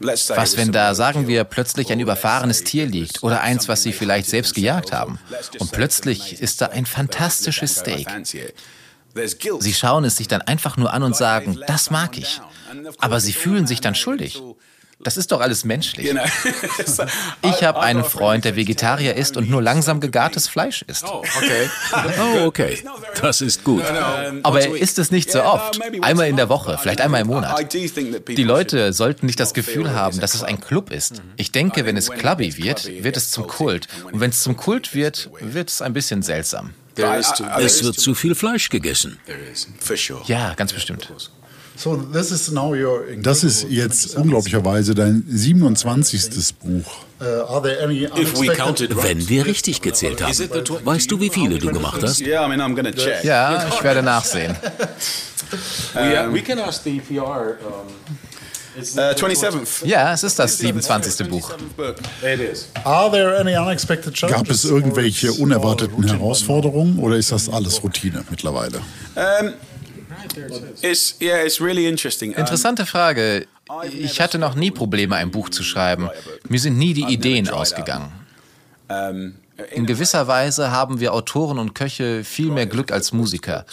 Was, wenn da, sagen wir, plötzlich ein überfahrenes Tier liegt oder eins, was sie vielleicht selbst gejagt haben. Und plötzlich ist da ein fantastisches steak. Sie schauen es sich dann einfach nur an und sagen, das mag ich. Aber sie fühlen sich dann schuldig. Das ist doch alles menschlich. Ich habe einen Freund, der Vegetarier ist und nur langsam gegartes Fleisch isst. Oh, okay. Oh, okay. Das ist gut. Aber er isst es nicht so oft. Einmal in der Woche, vielleicht einmal im Monat. Die Leute sollten nicht das Gefühl haben, dass es ein Club ist. Ich denke, wenn es clubby wird, wird es zum Kult. Und wenn es zum Kult wird, wird es ein bisschen seltsam. Es wird zu viel Fleisch gegessen. Ja, ganz bestimmt. Das ist jetzt unglaublicherweise dein 27. Buch. Wenn wir richtig gezählt haben. Weißt du, wie viele du gemacht hast? Ja, ich werde nachsehen. PR. Um, Uh, 27th. Ja, es ist das 27. Buch. Gab es irgendwelche unerwarteten Herausforderungen oder ist das alles Routine mittlerweile? Um, Interessante Frage. Ich hatte noch nie Probleme, ein Buch zu schreiben. Mir sind nie die Ideen ausgegangen. In gewisser Weise haben wir Autoren und Köche viel mehr Glück als Musiker.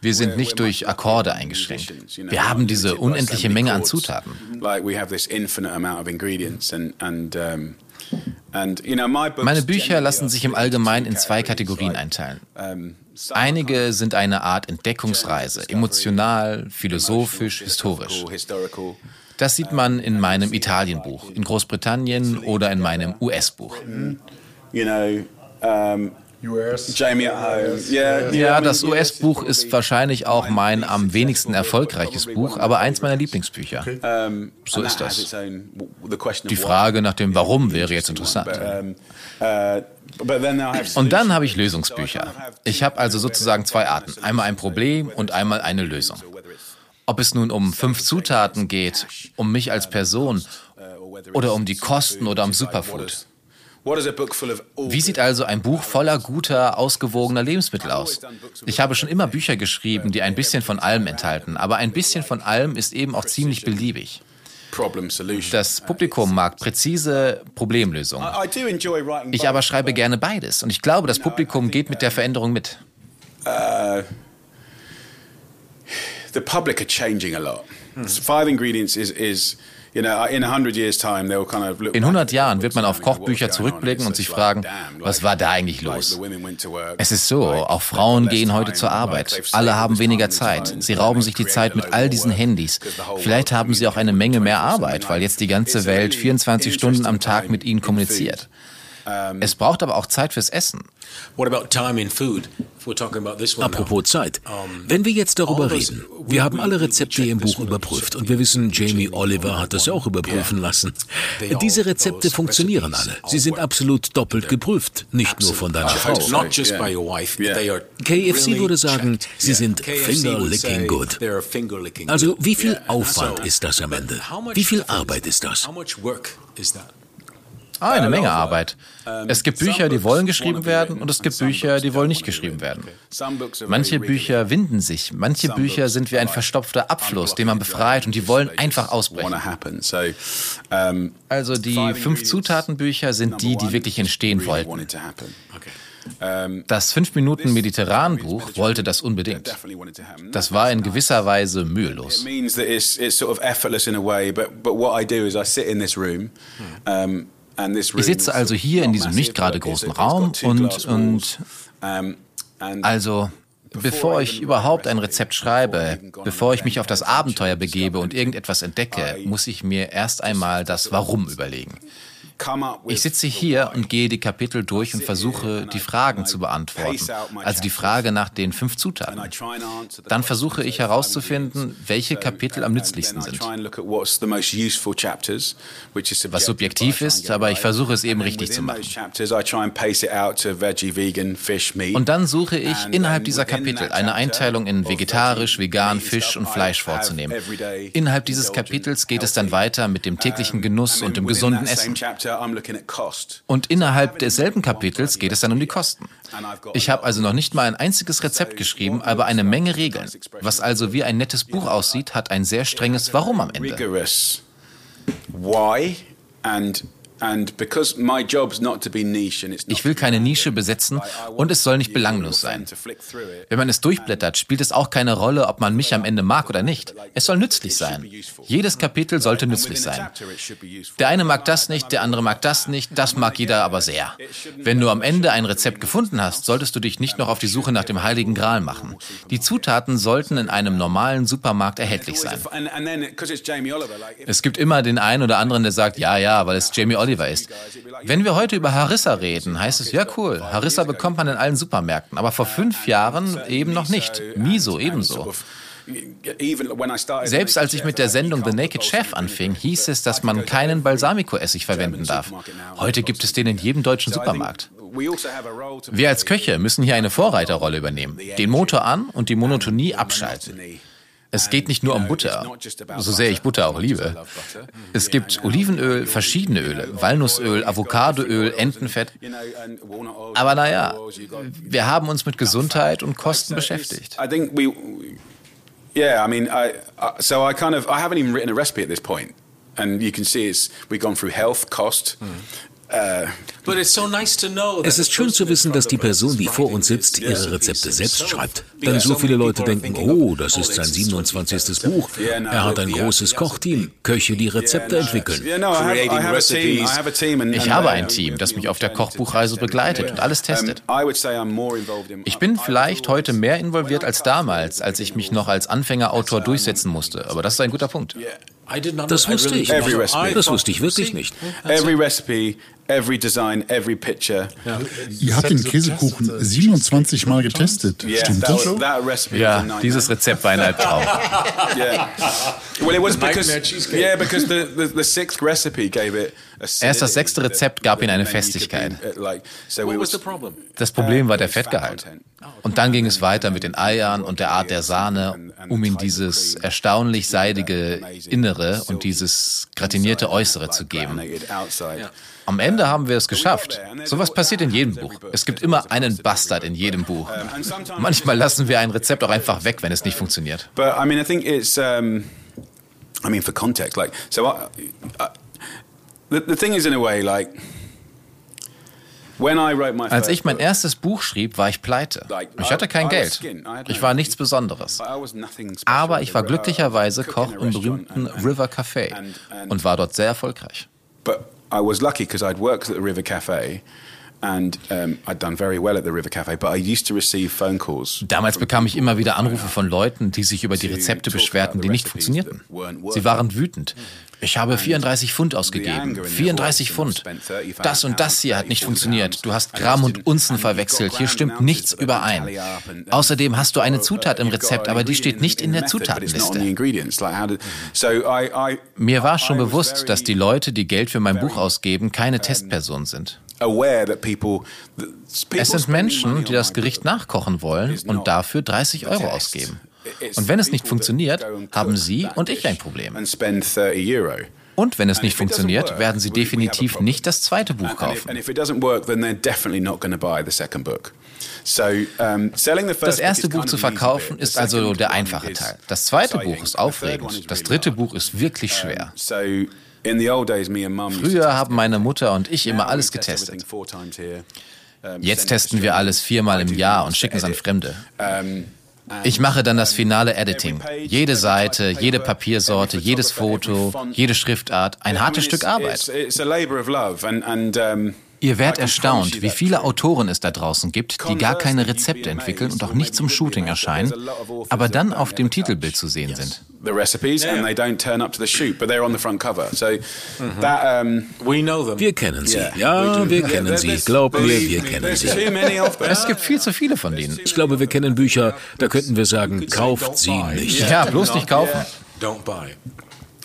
Wir sind nicht durch Akkorde eingeschränkt. Wir haben diese unendliche Menge an Zutaten. Like we have this infinite amount of ingredients and and and you know my books Meine Bücher lassen sich im Allgemeinen into in zwei categories, Kategorien einteilen. Einige sind eine Art Entdeckungsreise, emotional, philosophisch, historisch. Das sieht man in meinem Italienbuch, in Großbritannien oder in meinem US-Buch. You know, Jamie at home. Yeah, Ja, das US-Buch ist wahrscheinlich auch mein am wenigsten erfolgreiches Buch, aber eins meiner Lieblingsbücher. So ist das. Die Frage nach dem Warum wäre jetzt interessant. Und dann habe ich Lösungsbücher. Ich habe also sozusagen zwei Arten. Einmal ein Problem und einmal eine Lösung. Ob es nun um fünf Zutaten geht, um mich als Person oder um die Kosten oder um Superfood. Wie sieht also ein Buch voller guter, ausgewogener Lebensmittel aus? Ich habe schon immer Bücher geschrieben, die ein bisschen von allem enthalten, aber ein bisschen von allem ist eben auch ziemlich beliebig. Das Publikum mag präzise Problemlösungen. Ich aber schreibe gerne beides und ich glaube, das Publikum geht mit der Veränderung mit. the public are changing a lot. Five ingredients is in a hundred years time they'll kind of look. In back 100 at Jahren wird man auf Kochbücher zurückblicken und sich fragen, was war da eigentlich los? Es ist so, auch Frauen gehen heute zur Arbeit. Alle haben weniger Zeit. Sie rauben sich die Zeit mit all diesen Handys. Vielleicht haben sie auch eine Menge mehr 24/7 Arbeit, weil jetzt die ganze Welt really 24 Stunden am Tag mit ihnen kommuniziert. Food. Es braucht aber auch Zeit fürs Essen. Apropos Zeit. Wenn wir jetzt darüber reden, wir haben alle Rezepte im Buch überprüft und wir wissen, Jamie Oliver hat das auch überprüfen lassen. Diese Rezepte funktionieren alle. Sie sind absolut doppelt geprüft, nicht nur von deiner Frau. KFC würde sagen, sie sind KFC finger would licking say good. Also wie viel. Aufwand ist das am Ende? Wie viel Arbeit ist das? How much work is that? Ah, eine Menge Arbeit. Es gibt Bücher, die wollen geschrieben werden und es gibt Bücher, die wollen nicht geschrieben werden. Manche Bücher winden sich, manche Bücher sind wie ein verstopfter Abfluss, den man befreit und die wollen einfach ausbrechen. Also die fünf Zutatenbücher sind die, die wirklich entstehen wollten. happen. Das 5 Minuten Mediterran-Buch wollte das unbedingt. Das war in gewisser Weise mühelos. means Ich sitze also hier in diesem nicht gerade großen Raum und, und also bevor ich überhaupt ein Rezept schreibe, bevor ich mich auf das Abenteuer begebe und irgendetwas entdecke, muss ich mir erst einmal das Warum überlegen. Ich sitze hier und gehe die Kapitel durch und versuche, die Fragen zu beantworten. Also die Frage nach den fünf Zutaten. Dann versuche ich herauszufinden, welche Kapitel am nützlichsten sind. Was subjektiv ist, aber ich versuche es eben richtig zu machen. Und dann suche ich innerhalb dieser Kapitel eine Einteilung in vegetarisch, vegan, Fisch und Fleisch vorzunehmen. Innerhalb dieses Kapitels geht es dann weiter mit dem täglichen Genuss und dem gesunden Essen. Und innerhalb desselben Kapitels geht es dann um die Kosten. Ich habe also noch nicht mal ein einziges Rezept geschrieben, aber eine Menge Regeln. Was also wie ein nettes Buch aussieht, hat ein sehr strenges Warum am Ende. Why and Ich will keine Nische besetzen und es soll nicht belanglos sein. Wenn man es durchblättert, spielt es auch keine Rolle, ob man mich am Ende mag oder nicht. Es soll nützlich sein. Jedes Kapitel sollte nützlich sein. Der eine mag das nicht, der andere mag das nicht, das mag jeder aber sehr. Wenn du am Ende ein Rezept gefunden hast, solltest du dich nicht noch auf die Suche nach dem heiligen Gral machen. Die Zutaten sollten in einem normalen Supermarkt erhältlich sein. Es gibt immer den einen oder anderen, der sagt, ja, ja, weil es Jamie Oliver ist. Wenn wir heute über Harissa reden, heißt es, ja cool, Harissa bekommt man in allen Supermärkten, aber vor fünf Jahren eben noch nicht. Miso ebenso. Selbst als ich mit der Sendung The Naked Chef anfing, hieß es, dass man keinen Balsamico-Essig verwenden darf. Heute gibt es den in jedem deutschen Supermarkt. Wir als Köche müssen hier eine Vorreiterrolle übernehmen, den Motor an und die Monotonie abschalten. Es geht nicht nur um Butter, so sehr ich Butter auch liebe. Es gibt Olivenöl, verschiedene Öle, Walnussöl, Avocadoöl, Entenfett. Aber naja, wir haben uns mit Gesundheit und Kosten beschäftigt. Yeah, I mean, I, so I kind of, I haven't even written a recipe at this point. And you can see it's, we've gone through health, cost, mm. Äh, es ist schön zu wissen, dass die Person, die vor uns sitzt, ihre Rezepte selbst schreibt. Denn so viele Leute denken, oh, das ist sein 27. Buch. Er hat ein großes Kochteam, Köche, die Rezepte entwickeln. Ich habe ein Team, das mich auf der Kochbuchreise begleitet und alles testet. Ich bin vielleicht heute mehr involviert als damals, als ich mich noch als Anfängerautor durchsetzen musste. Aber das ist ein guter Punkt. Das wusste ich. Das wusste ich wirklich nicht. Every recipe, every design, every picture. Ja. Ihr habt den Käsekuchen 27 Mal getestet. Stimmt das? Ja, dieses Rezept war ein Albtraum. Erst das sechste Rezept gab ihm eine Festigkeit. Das Problem war der Fettgehalt. Und dann ging es weiter mit den Eiern und der Art der Sahne, um ihm dieses erstaunlich seidige Innere und dieses gratinierte Äußere zu geben. Am Ende haben wir es geschafft. Sowas passiert in jedem Buch. Es gibt immer einen Bastard in jedem Buch. Manchmal lassen wir ein Rezept auch einfach weg, wenn es nicht funktioniert. But I mean, I think it's, I mean, for context, like, so I, als ich mein erstes Buch schrieb, war ich pleite. Ich hatte kein Geld. Ich war nichts Besonderes. Aber ich war glücklicherweise Koch im berühmten River Café und war dort sehr erfolgreich. I was lucky because I'd worked at the River Cafe And, um, I'd done very well at the River Cafe, but I used to receive phone calls. Damals bekam ich immer wieder Anrufe von Leuten, die sich über die Rezepte beschwerten, die nicht funktionierten. Sie waren wütend. Ich habe 34 Pfund ausgegeben. 34 Pfund. Das und das hier hat nicht funktioniert. Du hast Gramm und Unzen verwechselt. Hier stimmt nichts überein. Außerdem hast du eine Zutat im Rezept, aber die steht nicht in der Zutatenliste. Mir war schon bewusst, dass die Leute, die Geld für mein Buch ausgeben, keine Testpersonen sind. Es sind Menschen, die das Gericht nachkochen wollen und dafür 30 Euro ausgeben. Und wenn es nicht funktioniert, haben Sie und ich ein Problem. Und wenn es nicht funktioniert, werden Sie definitiv nicht das zweite Buch kaufen. Das erste Buch zu verkaufen ist also der einfache Teil. Das zweite Buch ist aufregend. Das dritte Buch ist wirklich schwer. Früher haben meine Mutter und ich immer alles getestet. Jetzt testen wir alles viermal im Jahr und schicken es an Fremde. Ich mache dann das finale Editing. Jede Seite, jede Papiersorte, jedes Foto, jede Schriftart. Ein hartes Stück Arbeit. Ihr werdet erstaunt, wie viele Autoren es da draußen gibt, die gar keine Rezepte entwickeln und auch nicht zum Shooting erscheinen, aber dann auf dem Titelbild zu sehen sind. Wir kennen sie. Ja, wir kennen sie. Glaub mir, wir kennen sie. Es gibt viel zu viele von denen. Ich glaube, wir kennen Bücher, da könnten wir sagen, kauft sie nicht. Ja, bloß nicht kaufen. Don't buy.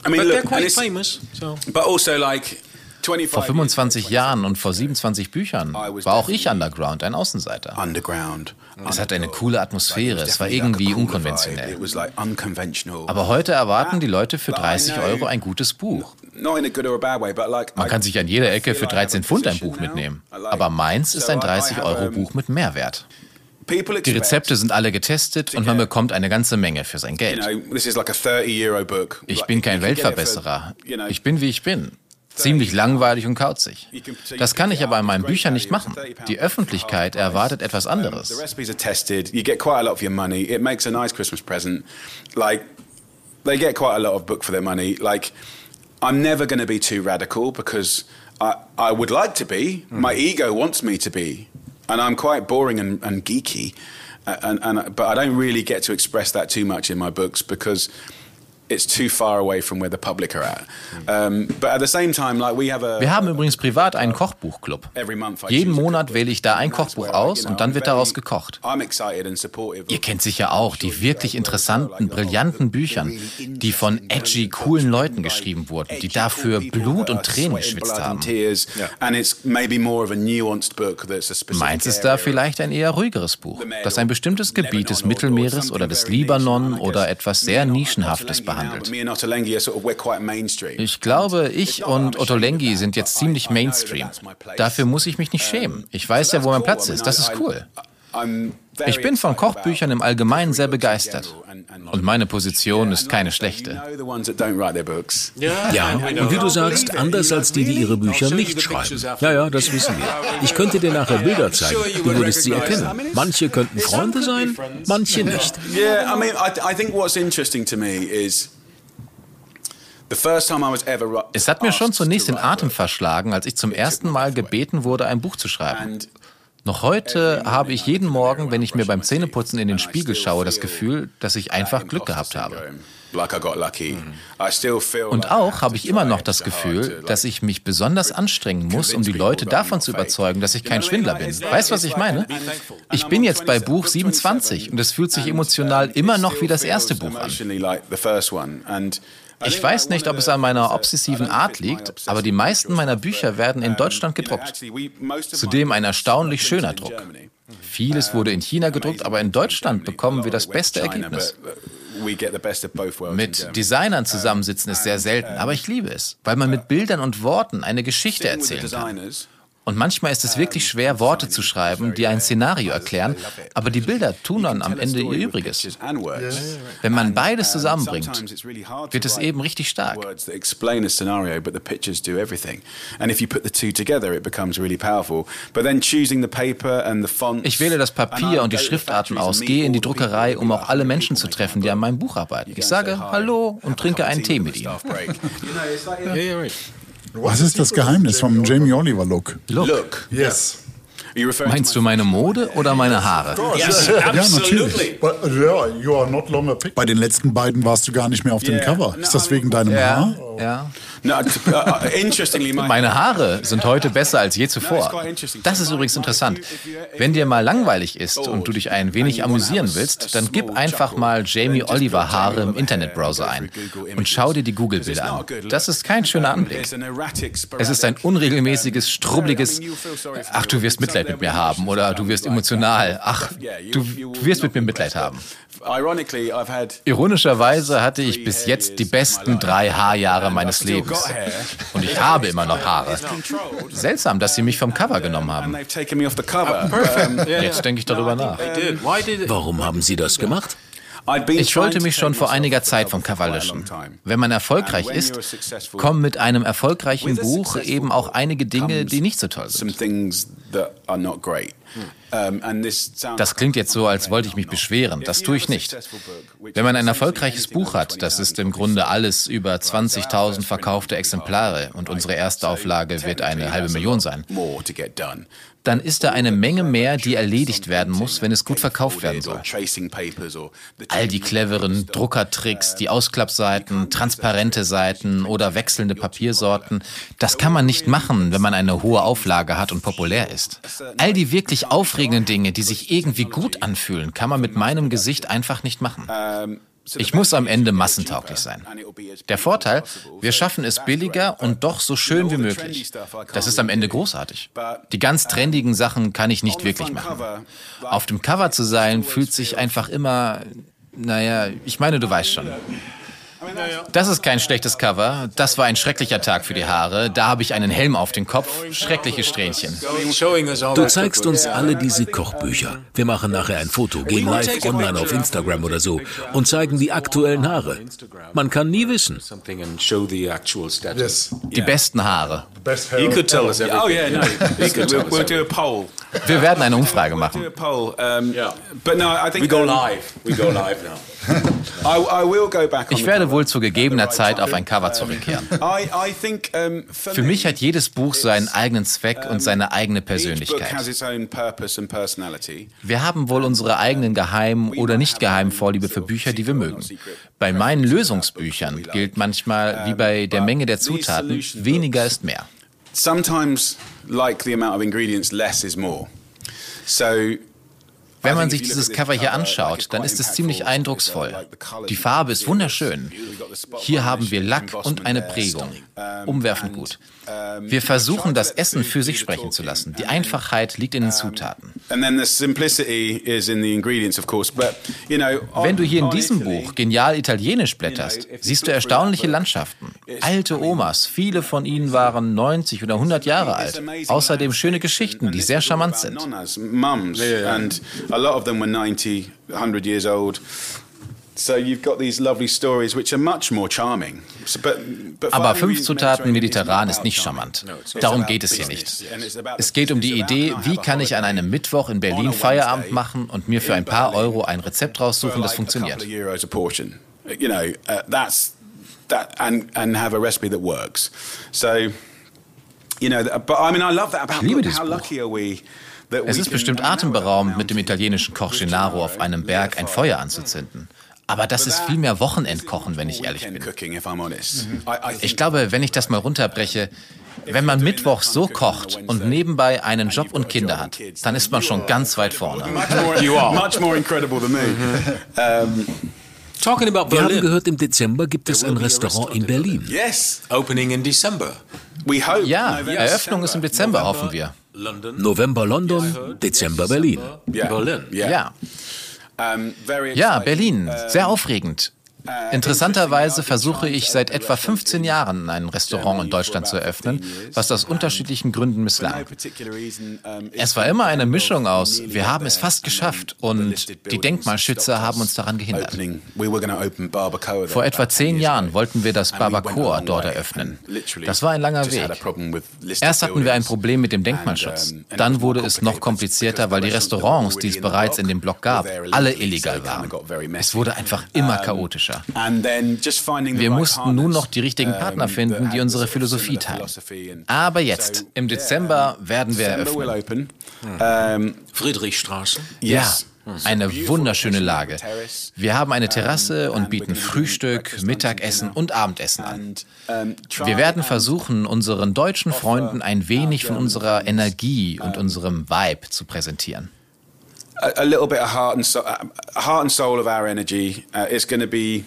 I mean, look, quite famous. But also like vor 25 Jahren und vor 27 Büchern war auch ich Underground, ein Außenseiter. Es hatte eine coole Atmosphäre, es war irgendwie unkonventionell. Aber heute erwarten die Leute für 30 Euro ein gutes Buch. Man kann sich an jeder Ecke für 13 Pfund ein Buch mitnehmen. Aber meins ist ein 30-Euro-Buch mit Mehrwert. Die Rezepte sind alle getestet und man bekommt eine ganze Menge für sein Geld. Ich bin kein Weltverbesserer. Ich bin, wie ich bin. Ziemlich langweilig und kauzig. Das kann ich aber in meinen Büchern nicht machen. Die Öffentlichkeit erwartet etwas anderes. They get quite a lot of book for their money. Like I'm never going to be too radical because I I would like to be. My ego wants me to be, and I'm quite boring and, and geeky. And, and but I don't really get to express that too much in my books because Wir haben übrigens privat einen Kochbuchclub. every month I Jeden Monat wähle ich da ein Kochbuch aus und dann wird daraus gekocht. Ihr kennt sicher auch die wirklich interessanten, brillanten Büchern, die von edgy, coolen Leuten geschrieben wurden, die dafür Blut und Tränen geschwitzt haben. Meins ist da vielleicht ein eher ruhigeres Buch, das ein bestimmtes Gebiet des Mittelmeeres oder des Libanon oder etwas sehr Nischenhaftes behandelt. Ich glaube, ich und Otto Lengi sind jetzt ziemlich Mainstream. Dafür muss ich mich nicht schämen. Ich weiß ja, wo mein Platz ist. Das ist cool. Ich bin von Kochbüchern im Allgemeinen sehr begeistert. Und meine Position ist keine schlechte. Ja, und wie du sagst, anders als die, die ihre Bücher nicht schreiben. Ja, ja, das wissen wir. Ich könnte dir nachher Bilder zeigen. Du würdest sie erkennen. Manche könnten Freunde sein, manche nicht. Yeah, I mean, I, I think what's interesting to me is the first time I was ever. ru- Es hat mir schon zunächst den Atem verschlagen, als ich zum ersten Mal gebeten wurde, ein Buch zu schreiben. Noch heute habe ich jeden Morgen, wenn ich mir beim Zähneputzen in den Spiegel schaue, das Gefühl, dass ich einfach Glück gehabt habe. Und auch habe ich immer noch das Gefühl, dass ich mich besonders anstrengen muss, um die Leute davon zu überzeugen, dass ich kein Schwindler bin. Weißt du, was ich meine? Ich bin jetzt bei Buch 27 und es fühlt sich emotional immer noch wie das erste Buch an. Ich weiß nicht, ob es an meiner obsessiven Art liegt, aber die meisten meiner Bücher werden in Deutschland gedruckt. Zudem ein erstaunlich schöner Druck. Vieles wurde in China gedruckt, aber in Deutschland bekommen wir das beste Ergebnis. Mit Designern zusammensitzen ist sehr selten, aber ich liebe es, weil man mit Bildern und Worten eine Geschichte erzählen kann. Und manchmal ist es wirklich schwer, Worte zu schreiben, die ein Szenario erklären, aber die Bilder tun dann am Ende ihr Übriges. Wenn man beides zusammenbringt, wird es eben richtig stark. Ich wähle das Papier und die Schriftarten aus, gehe in die Druckerei, um auch alle Menschen zu treffen, die an meinem Buch arbeiten. Ich sage Hallo und trinke einen Tee mit ihnen. Was ist das Geheimnis vom Jamie Oliver Look? Look. Yes. Meinst du meine Mode oder meine Haare? Yes, Ja, absolutely. natürlich. But, yeah, picked. Bei den letzten beiden warst du gar nicht mehr auf dem Yeah. Cover. Ist das wegen deinem Haar? Ja. Uh, uh, interestingly, Meine Haare sind heute besser als je zuvor. Das ist übrigens interessant. Wenn dir mal langweilig ist und du dich ein wenig amüsieren willst, dann gib einfach mal Jamie Oliver Haare im Internetbrowser ein und schau dir die Google-Bilder an. Das ist kein schöner Anblick. Es ist ein unregelmäßiges, strubbliges, ach, du wirst Mitleid mit mir haben oder du wirst emotional, ach, du, du wirst mit mir Mitleid haben. Ironischerweise hatte ich bis jetzt die besten drei Haarjahre meines Lebens. Und ich habe immer noch Haare. Seltsam, dass sie mich vom Cover genommen haben. Jetzt denke ich darüber nach. Warum haben Sie das gemacht? Ich wollte mich schon vor einiger Zeit vom cover löschen. Wenn man erfolgreich ist, kommen mit einem erfolgreichen Buch eben auch einige Dinge, die nicht so toll sind. Sounds Das klingt jetzt so, als wollte ich mich beschweren. Das tue ich nicht. Wenn man ein erfolgreiches Buch hat, das ist im Grunde alles über 20.000 verkaufte Exemplare und unsere erste Auflage wird eine halbe Million sein, dann ist da eine Menge mehr, die erledigt werden muss, wenn es gut verkauft werden soll. All die cleveren Druckertricks, die Ausklappseiten, transparente Seiten oder wechselnde Papiersorten, das kann man nicht machen, wenn man eine hohe Auflage hat und populär ist. All die wirklich aufregenden Dinge, die sich irgendwie gut anfühlen, kann man mit meinem Gesicht einfach nicht machen. Ich muss am Ende massentauglich sein. Der Vorteil, wir schaffen es billiger und doch so schön wie möglich. Das ist am Ende großartig. Die ganz trendigen Sachen kann ich nicht wirklich machen. Auf dem Cover zu sein, fühlt sich einfach immer, naja, ich meine, du weißt schon. Das ist kein schlechtes Cover. Das war ein schrecklicher Tag für die Haare. Da habe ich einen Helm auf den Kopf. Schreckliche Strähnchen. Du zeigst uns alle diese Kochbücher. Wir machen nachher ein Foto, gehen live online auf Instagram oder so und zeigen die aktuellen Haare. Man kann nie wissen. Die besten Haare. You could tell us everything. Oh yeah, no. we'll, we'll do a poll. Wir werden eine Umfrage machen. Do a poll. But no, I think We go live. We go live now. Ich werde wohl zu gegebener Zeit auf ein Cover zurückkehren. Für mich hat jedes Buch seinen eigenen Zweck und seine eigene Persönlichkeit. Wir haben wohl unsere eigenen geheimen oder nicht geheimen Vorliebe für Bücher, die wir mögen. Bei meinen Lösungsbüchern gilt manchmal, wie bei der Menge der Zutaten, weniger ist mehr. Sometimes, like the amount of ingredients, less is more. So Wenn man sich dieses Cover hier anschaut, dann ist es ziemlich eindrucksvoll. Die Farbe ist wunderschön. Hier haben wir Lack und eine Prägung. Umwerfend gut. Wir versuchen, das Essen für sich sprechen zu lassen. Die Einfachheit liegt in den Zutaten. Wenn du hier in diesem Buch genial italienisch blätterst, siehst du erstaunliche Landschaften. Alte Omas, viele von ihnen waren 90 oder 100 Jahre alt. Außerdem schöne Geschichten, die sehr charmant sind. Aber fünf Zutaten mediterran ist nicht charmant. Darum geht es hier nicht. Es geht um die Idee, wie kann ich an einem Mittwoch in Berlin Feierabend machen und mir für ein paar Euro ein Rezept raussuchen, das funktioniert. couple of euros a portion. You know, that's that, and and have a recipe that works. So, you know, th- but I mean, I love that about Ich liebe dieses how Buch. lucky are we that Es ist bestimmt atemberaubend, mit dem italienischen Koch Gennaro auf einem Berg ein Feuer. anzuzünden. Aber das ist vielmehr Wochenendkochen, wenn ich ehrlich bin. I Ich glaube, wenn ich das mal runterbreche, wenn man mittwochs so kocht und nebenbei einen Job und Kinder hat, dann ist man schon ganz weit vorne. much more, you are much more incredible than me. Talking about Wir haben Berlin. gehört, im Dezember gibt es ein Restaurant in Berlin. yes, Opening in December. we hope. Ja, November, Eröffnung ist im Dezember, hoffen wir. London. November London, Dezember Berlin. Yeah. Berlin. Yeah. Ja, ja, exciting. Berlin, Um, sehr aufregend. Interessanterweise versuche ich seit etwa 15 Jahren ein Restaurant in Deutschland zu eröffnen, was aus unterschiedlichen Gründen misslang. Es war immer eine Mischung aus, wir haben es fast geschafft und die Denkmalschützer haben uns daran gehindert. Vor etwa about 10 zehn Jahren wollten wir das Barbacoa dort eröffnen. Das war ein langer Weg. Erst hatten wir ein. Problem mit dem Denkmalschutz. Dann wurde es noch komplizierter, weil die restaurants die es bereits in dem Block gab, alle illegal waren. Es wurde einfach immer chaotischer. The Wir mussten nun noch die richtigen Partner finden, die unsere Philosophie teilen. Aber jetzt, im Dezember, werden wir eröffnen. Um, Friedrichstraße. Ja, yes. eine wunderschöne Lage. Wir haben eine Terrasse und bieten Frühstück, Mittagessen und Abendessen an. Wir werden versuchen, unseren deutschen Freunden ein wenig von unserer Energie und unserem Vibe zu präsentieren. A, a little bit of heart and soul, uh, heart and soul of our energy. Uh, it's going to be.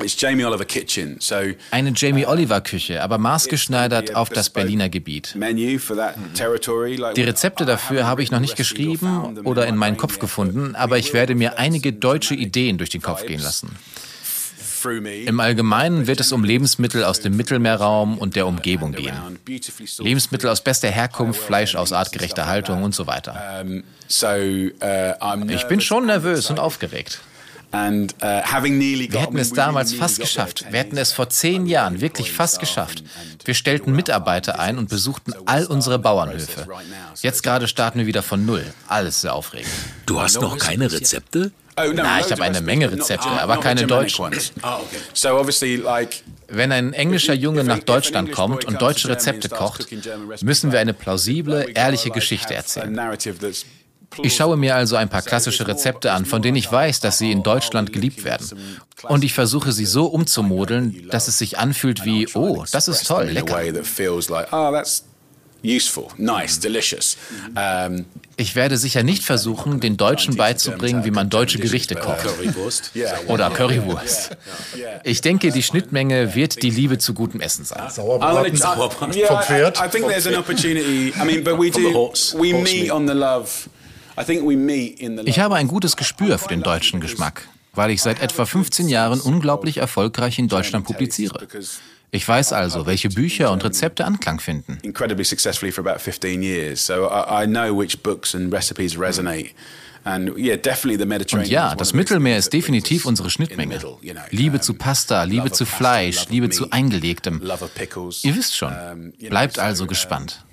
It's Jamie Oliver Kitchen, so Eine Jamie Oliver Küche, aber maßgeschneidert auf das Berliner Gebiet. menu for that territory. Like Die Rezepte dafür habe ich noch nicht geschrieben oder in meinen Kopf gefunden, aber ich werde mir einige deutsche Ideen durch den Kopf gehen lassen. Im Allgemeinen wird es um Lebensmittel aus dem Mittelmeerraum und der Umgebung gehen. Lebensmittel aus bester Herkunft, Fleisch aus artgerechter Haltung und so weiter. Uh, Ich bin schon nervös und aufgeregt. Uh, Wir hätten es damals fast geschafft. Wir hätten 10 es vor zehn. Jahren wirklich fast geschafft. Wir stellten Mitarbeiter ein und besuchten all unsere Bauernhöfe. Jetzt gerade starten wir wieder von Null. Alles sehr aufregend. Du hast noch keine Rezepte? Oh, Na, ich habe eine Menge Rezepte, aber keine deutschen. like Wenn ein englischer Junge nach Deutschland kommt und deutsche Rezepte kocht, müssen wir eine plausible, ehrliche Geschichte erzählen. Ich schaue mir also ein paar klassische Rezepte an, von denen ich weiß, dass sie in Deutschland geliebt werden. Und ich versuche sie so umzumodeln, dass es sich anfühlt wie, oh, das ist toll, lecker. Useful, nice, delicious. Um, Ich werde sicher nicht versuchen, den Deutschen beizubringen, wie man deutsche Gerichte kocht. Currywurst. Oder Currywurst. Ich denke, die Schnittmenge wird die Liebe zu gutem Essen sein. Sauerbraten Sauerbraten. yeah, vom I, Pferd. I think there's an opportunity. I mean, but we From the do. horse- we horse meet meat. on the love. I think we meet in the. Ich love. habe ein gutes Gespür für den deutschen Geschmack. weil ich seit etwa 15 Jahren unglaublich erfolgreich in Deutschland publiziere. Ich weiß also, welche Bücher und Rezepte Anklang finden. Incredibly successfully for about 15 years, so I, I know which books and recipes resonate. Und ja, das Mittelmeer ist definitiv unsere Schnittmenge. Liebe zu Pasta, Liebe zu Fleisch, Liebe zu Eingelegtem. Ihr wisst schon. Bleibt also gespannt.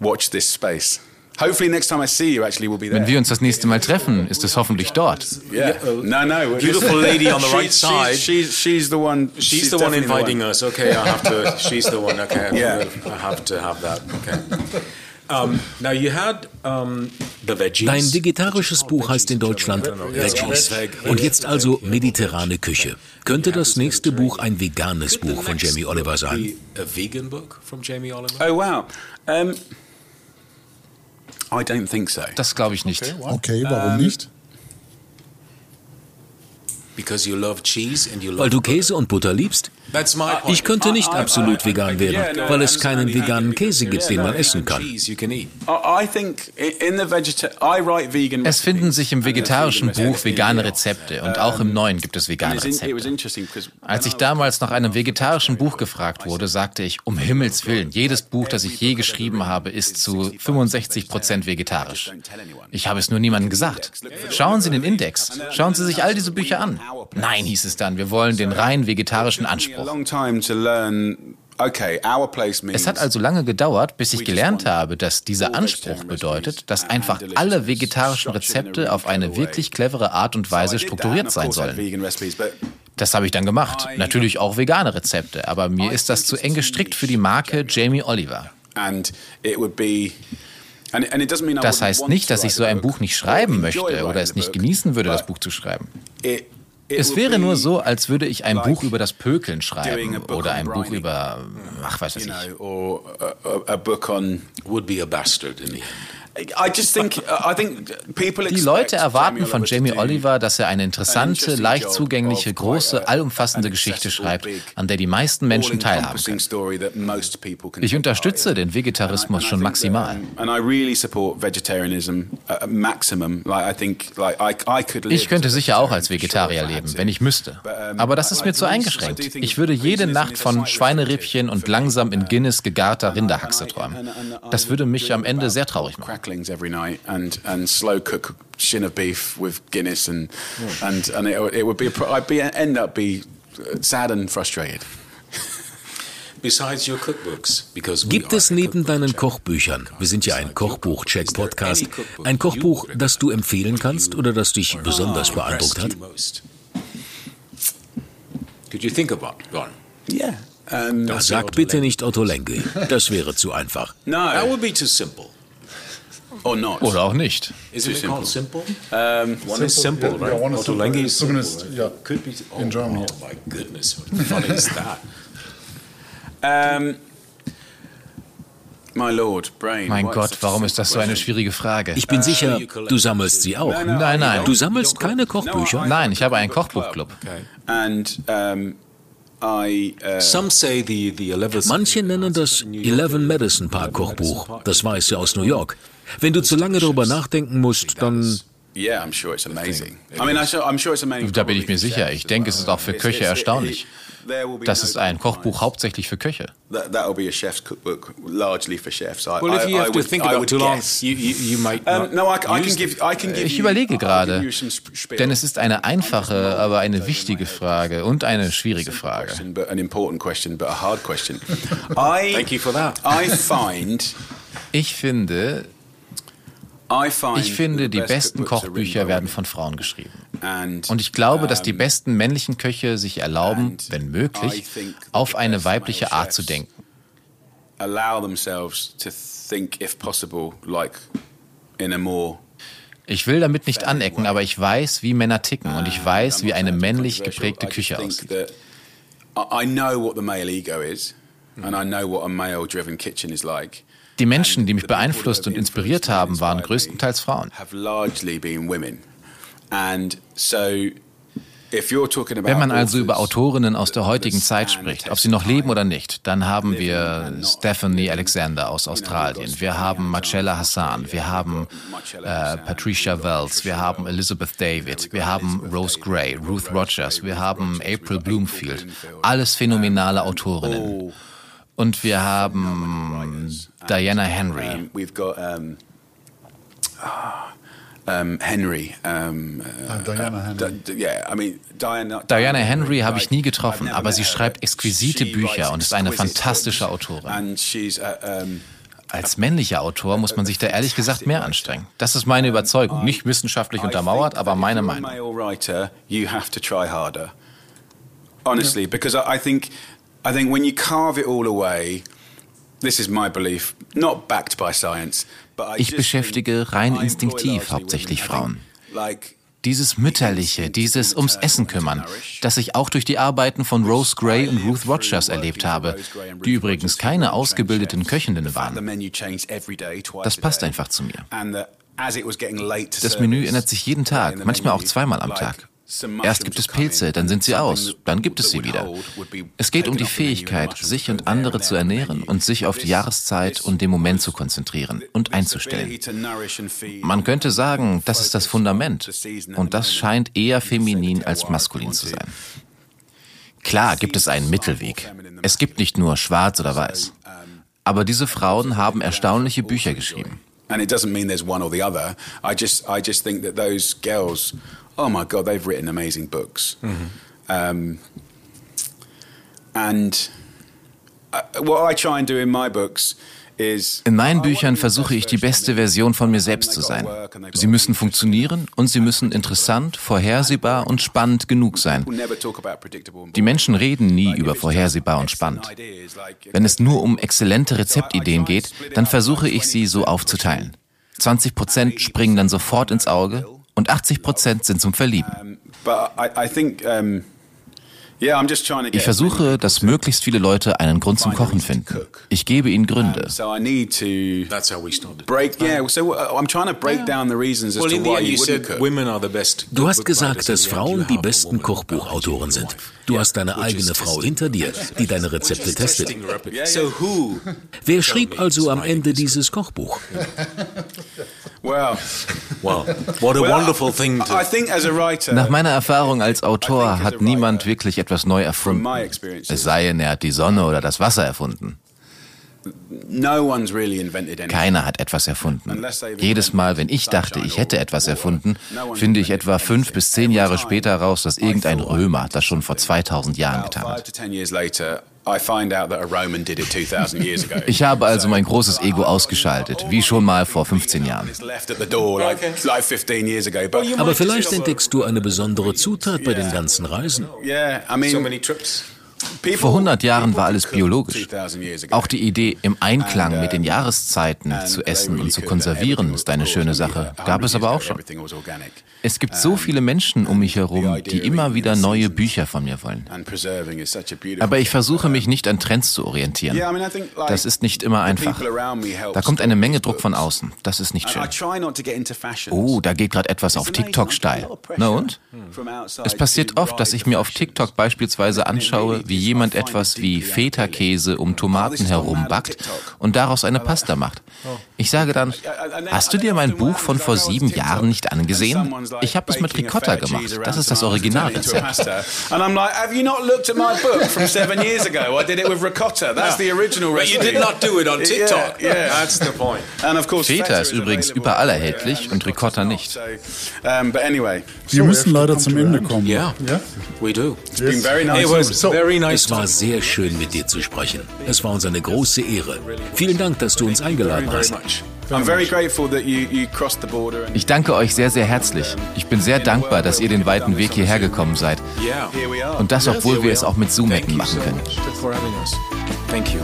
Watch this space. Wenn wir uns das nächste Mal treffen, ist es hoffentlich dort. Yeah. No, no. Beautiful lady on the right side. She's, she's the one. She's, she's the one inviting us. Okay, I have to. She's the one. Okay, yeah. I have to have that. Okay. Um, now you had, um, the veggies. Dein vegetarisches Buch heißt in Deutschland Veggies. Und jetzt also mediterrane Küche. Könnte das nächste Buch ein veganes Buch von Jamie Oliver sein? A vegan book from Jamie Oliver? Oh wow. Um, I don't think so. Das glaube ich nicht. Okay, okay warum nicht? Weil du Käse und Butter liebst? Ich könnte nicht absolut vegan werden, weil es keinen veganen Käse gibt, den man essen kann. Es finden sich im vegetarischen Buch vegane Rezepte und auch im neuen gibt es vegane Rezepte. Als ich damals nach einem vegetarischen Buch gefragt wurde, sagte ich, um Himmels Willen, jedes Buch, das ich je geschrieben habe, ist zu 65 Prozent vegetarisch. Ich habe es nur niemandem gesagt. Schauen Sie den Index. Schauen Sie sich all diese Bücher an. Nein, hieß es dann, wir wollen den rein vegetarischen Anspruch. Es hat also lange gedauert, bis ich gelernt habe, dass dieser Anspruch bedeutet, dass einfach alle vegetarischen Rezepte auf eine wirklich clevere Art und Weise strukturiert sein sollen. Das habe ich dann gemacht. Natürlich auch vegane Rezepte, aber mir ist das zu eng gestrickt für die Marke Jamie Oliver. Das heißt nicht, dass ich so ein Buch nicht schreiben möchte oder es nicht genießen würde, das Buch zu schreiben. Es wäre nur so, als würde ich ein Buch über das Pökeln schreiben oder ein Buch über, ach, weiß ich. Die Leute erwarten von Jamie Oliver, dass er eine interessante, leicht zugängliche, große, allumfassende Geschichte schreibt, an der die meisten Menschen teilhaben können. Ich unterstütze den Vegetarismus schon maximal. Ich könnte sicher auch als Vegetarier leben, wenn ich müsste. Aber das ist mir zu eingeschränkt. Ich würde jede Nacht von Schweinerippchen und langsam in Guinness gegarter Rinderhaxe träumen. Das würde mich am Ende sehr traurig machen cracklings every night and, and slow cook shin of beef with Guinness and mm. and, and it, it would be I'd be end up be sad and frustrated. Gibt es neben deinen Kochbüchern, wir sind ja ein Kochbuch-Check-Podcast, ein Kochbuch, das du empfehlen kannst oder das dich besonders beeindruckt hat? Sag bitte nicht Otto Lengi, das wäre zu einfach. No, that would be too simple. Or not. Oder auch nicht. Isn't it called simple? Um, one is simple, right? Yeah, one is simple. is Zumindest, ja. Could be oh, in Germany. Oh my goodness, what fun is that? Um, my Lord, Brain. Mein Gott, warum ist das so eine schwierige Frage? Ich bin sicher, du sammelst sie auch. Nein, nein. Du sammelst keine Kochbücher? Nein, ich habe einen Kochbuchclub. And um, uh, Manche nennen das Eleven Medicine Park Kochbuch, das Weiße aus New York. Wenn du zu lange darüber nachdenken musst, dann da bin ich mir sicher. Ich denke, es ist auch für Köche erstaunlich. Das ist ein Kochbuch hauptsächlich für Köche. Ich überlege gerade, denn es ist eine einfache, aber eine wichtige Frage und eine schwierige Frage. Ich finde, ich finde, die besten Kochbücher werden von Frauen geschrieben. Und ich glaube, dass die besten männlichen Köche sich erlauben, wenn möglich, auf eine weibliche Art zu denken. Ich will damit nicht anecken, aber ich weiß, wie Männer ticken und ich weiß, wie eine männlich geprägte Küche aussieht. I know what the male ego is, and I know what a male driven kitchen is like. Die Menschen, die mich beeinflusst und inspiriert haben, waren größtenteils Frauen. Wenn man also über Autorinnen aus der heutigen Zeit spricht, ob sie noch leben oder nicht, dann haben wir Stephanie Alexander aus Australien, wir haben Marcella Hassan, wir haben äh, Patricia Wells, wir haben Elizabeth David, wir haben Rose Gray, Ruth Rogers, wir haben April Bloomfield. Alles phänomenale Autorinnen. Und wir haben Diana Henry. Um, Henry. Um, uh, Diana Henry. yeah, I mean, Diana, Diana Henry habe ich nie getroffen, aber sie schreibt exquisite Bücher und ist eine fantastische Autorin. Als männlicher Autor muss man sich da ehrlich gesagt mehr anstrengen. Das ist meine Überzeugung. Nicht wissenschaftlich untermauert, aber meine Meinung. Honestly, because I think, I think when you carve it all away, ich beschäftige rein instinktiv hauptsächlich Frauen. Dieses Mütterliche, dieses ums Essen kümmern, das ich auch durch die Arbeiten von Rose Gray und Ruth Rogers erlebt habe, die übrigens keine ausgebildeten Köchinnen waren. Das passt einfach zu mir. Das Menü ändert sich jeden Tag, manchmal auch zweimal am Tag. Erst gibt es Pilze, dann sind sie aus, dann gibt es sie wieder. Es geht um die Fähigkeit, sich und andere zu ernähren und sich auf die Jahreszeit und den Moment zu konzentrieren und einzustellen. Man könnte sagen, das ist das Fundament und das scheint eher feminin als maskulin zu sein. Klar gibt es einen Mittelweg. Es gibt nicht nur schwarz oder weiß. Aber diese Frauen haben erstaunliche Bücher geschrieben. And it doesn't mean there's one or the other. I just, I just think that those girls oh my God, they've written amazing books. Mm-hmm. Um, and uh, what I try and do in my books in meinen Büchern versuche ich die beste Version von mir selbst zu sein. Sie müssen funktionieren und sie müssen interessant, vorhersehbar und spannend genug sein. Die Menschen reden nie über vorhersehbar und spannend. Wenn es nur um exzellente Rezeptideen geht, dann versuche ich sie so aufzuteilen. 20 Prozent springen dann sofort ins Auge und 80 Prozent sind zum Verlieben. Ich versuche, dass möglichst viele Leute einen Grund zum Kochen finden. Ich gebe ihnen Gründe. Du hast gesagt, dass Frauen die besten Kochbuchautoren sind. Du hast deine eigene Frau hinter dir, die deine Rezepte testet. Wer schrieb also am Ende dieses Kochbuch? Wow. Wow. What a wonderful thing to... Nach meiner Erfahrung als Autor hat niemand wirklich etwas neu erfunden. Es sei denn, er hat die Sonne oder das Wasser erfunden. Keiner hat etwas erfunden. Jedes Mal, wenn ich dachte, ich hätte etwas erfunden, finde ich etwa fünf bis zehn Jahre später raus, dass irgendein Römer das schon vor 2000 Jahren getan hat. Ich habe also mein großes Ego ausgeschaltet, wie schon mal vor 15 Jahren. Aber vielleicht entdeckst du eine besondere Zutat bei den ganzen Reisen. Vor 100 Jahren war alles biologisch. Auch die Idee, im Einklang mit den Jahreszeiten zu essen und zu konservieren, ist eine schöne Sache. Gab es aber auch schon. Es gibt so viele Menschen um mich herum, die immer wieder neue Bücher von mir wollen. Aber ich versuche mich nicht an Trends zu orientieren. Das ist nicht immer einfach. Da kommt eine Menge Druck von außen. Das ist nicht schön. Oh, da geht gerade etwas auf TikTok steil. Na und? Es passiert oft, dass ich mir auf TikTok beispielsweise anschaue, wie jemand etwas wie Feta-Käse um Tomaten herum backt und daraus eine Pasta macht. Ich sage dann, hast du dir mein Buch von vor sieben Jahren nicht angesehen? Ich habe es mit Ricotta gemacht. Das ist das Originalrezept. And I'm like, have you not looked at my book from seven years ago? I did it with ricotta. That's the original recipe. But you did not do it on TikTok. Yeah, yeah. That's the point. And of course, Feta ist übrigens überall erhältlich und Ricotta nicht. Wir müssen leider zum Ende kommen. Ja, yeah. we do. It's been very nice. It was very nice. Es war sehr schön, mit dir zu sprechen. Es war uns eine große Ehre. Vielen Dank, dass du uns eingeladen hast. Ich danke euch sehr, sehr herzlich. Ich bin sehr dankbar, dass ihr den weiten Weg hierher gekommen seid. Und das, obwohl wir es auch mit Zoom machen können. Thank you.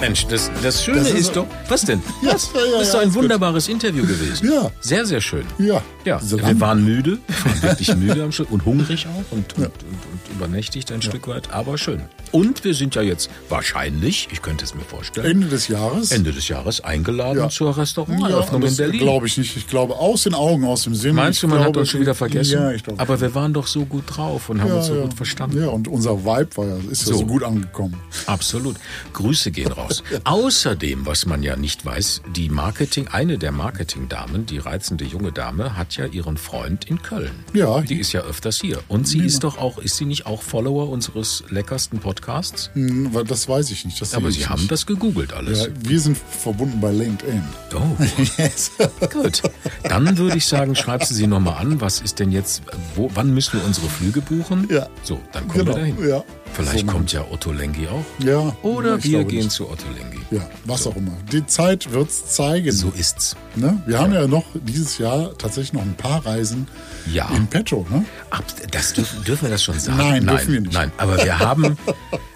Mensch, das, das Schöne Das ist- ist, doch. Was denn? Ja, Was? ja, ja, das ist doch ein ist gut. wunderbares Interview gewesen. Ja. Sehr, sehr schön. Ja. Ja, So wir lang- waren müde, wir waren wirklich müde am Schluss und hungrig auch und, und, und, und übernächtigt ein Stück weit, aber schön. Und wir sind ja jetzt wahrscheinlich, ich könnte es mir vorstellen, Ende des Jahres. Ende des Jahres eingeladen zur Restauranteröffnung in Berlin. glaube ich nicht. Ich glaube, aus den Augen, aus dem Sinn. Meinst du, man glaube, hat uns schon wieder vergessen? Ja, ich glaube. Aber wir waren doch so gut drauf und haben uns so gut verstanden. Ja, und unser Vibe war ja, ist ja So. so gut angekommen. Absolut. Grüße gehen raus. Außerdem, was man ja nicht weiß, die Marketing, eine der Marketingdamen, die reizende junge Dame, hat ja ihren Freund in Köln. Ja. Die ist ja öfters hier. Und sie ist doch auch, ist sie nicht auch Follower unseres leckersten Podcasts? Hm, Das weiß ich nicht. Aber sie haben nicht. das gegoogelt alles. Ja, wir sind verbunden bei LinkedIn. Oh. Gut. Dann würde ich sagen, schreibst du sie nochmal an. Was ist denn jetzt, wo, wann müssen wir unsere Flüge buchen? Ja. So, dann kommen Genau, wir dahin. ja. Vielleicht So. kommt ja Otto Lengi auch. Ja. Oder wir gehen nicht. zu Otto Lengi. Ja, was auch immer. Die Zeit wird's zeigen. So ist's. Ne? Wir haben ja noch dieses Jahr tatsächlich noch ein paar Reisen Ja. in petto. Ne? Ab, das dürfen, dürfen wir das schon sagen? Nein, nein, dürfen wir nicht. Nein, aber wir haben,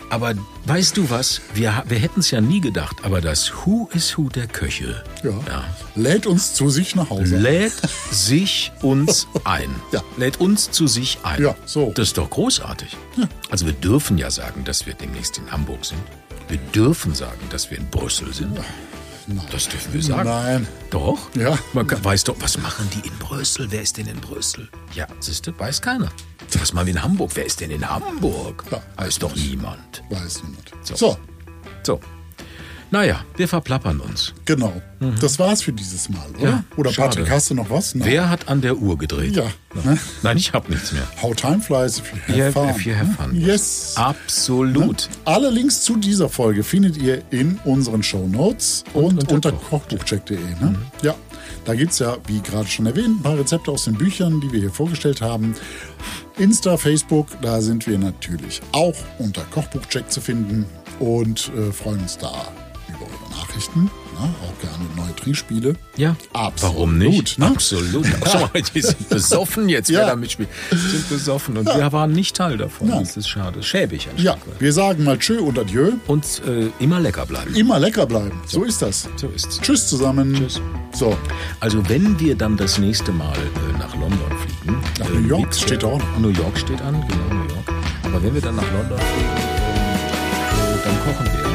aber weißt du was? Wir, wir hätten es ja nie gedacht, aber das Who is Who der Köche Ja. Lädt uns zu sich nach Hause. lädt sich uns ein. Ja. Lädt uns zu sich ein. Ja, so. Das ist doch großartig. Also wir dürfen ja sagen, dass wir demnächst in Hamburg sind. Wir dürfen sagen, dass wir in Brüssel sind. Das dürfen wir sagen. Nein. Doch? Ja. Man kann, weiß doch, was machen die in Brüssel? Wer ist denn in Brüssel? Ja, siehst du, weiß keiner. Was machen wir in Hamburg? Wer ist denn in Hamburg? Ja, weiß doch niemand. Weiß niemand. So. So, So. Naja, wir verplappern uns. genau. Das war's für dieses Mal, oder? Mhm. Ja, oder schade. Patrick, hast du noch was? Nein. Wer hat an der Uhr gedreht? Ja. Ne? Nein, ich habe nichts mehr. How time flies if you have Ihr, fun. if you have fun. Yes. Absolut. Alle Links zu dieser Folge findet ihr in unseren Show Notes und, unter unter Koch- kochbuchcheck.de. Ne? Ja, da gibt es ja, wie gerade schon erwähnt, ein paar Rezepte aus den Büchern, die wir hier vorgestellt haben. Insta, Facebook, da sind wir natürlich auch unter Kochbuchcheck zu finden und äh, freuen uns da Nachrichten. Ne? Auch gerne neue Trinkspiele. Ja, Absolut, warum nicht? ne? Absolut. Schau mal, die sind besoffen jetzt, Ja. wer da mitspielt. Sind besoffen und wir waren nicht Teil davon. Nein. Das ist schade. Schäbig ein Ja, Stück wir sagen mal Tschö und Adieu. Und äh, immer lecker bleiben. Immer lecker bleiben. So ist das. So ist's. Tschüss zusammen. Tschüss. So, Also wenn wir dann das nächste Mal äh, nach London fliegen. Nach äh, New York wird's, steht äh, auch. New York steht an, genau, New York. Aber wenn wir dann nach London fliegen, äh, dann kochen wir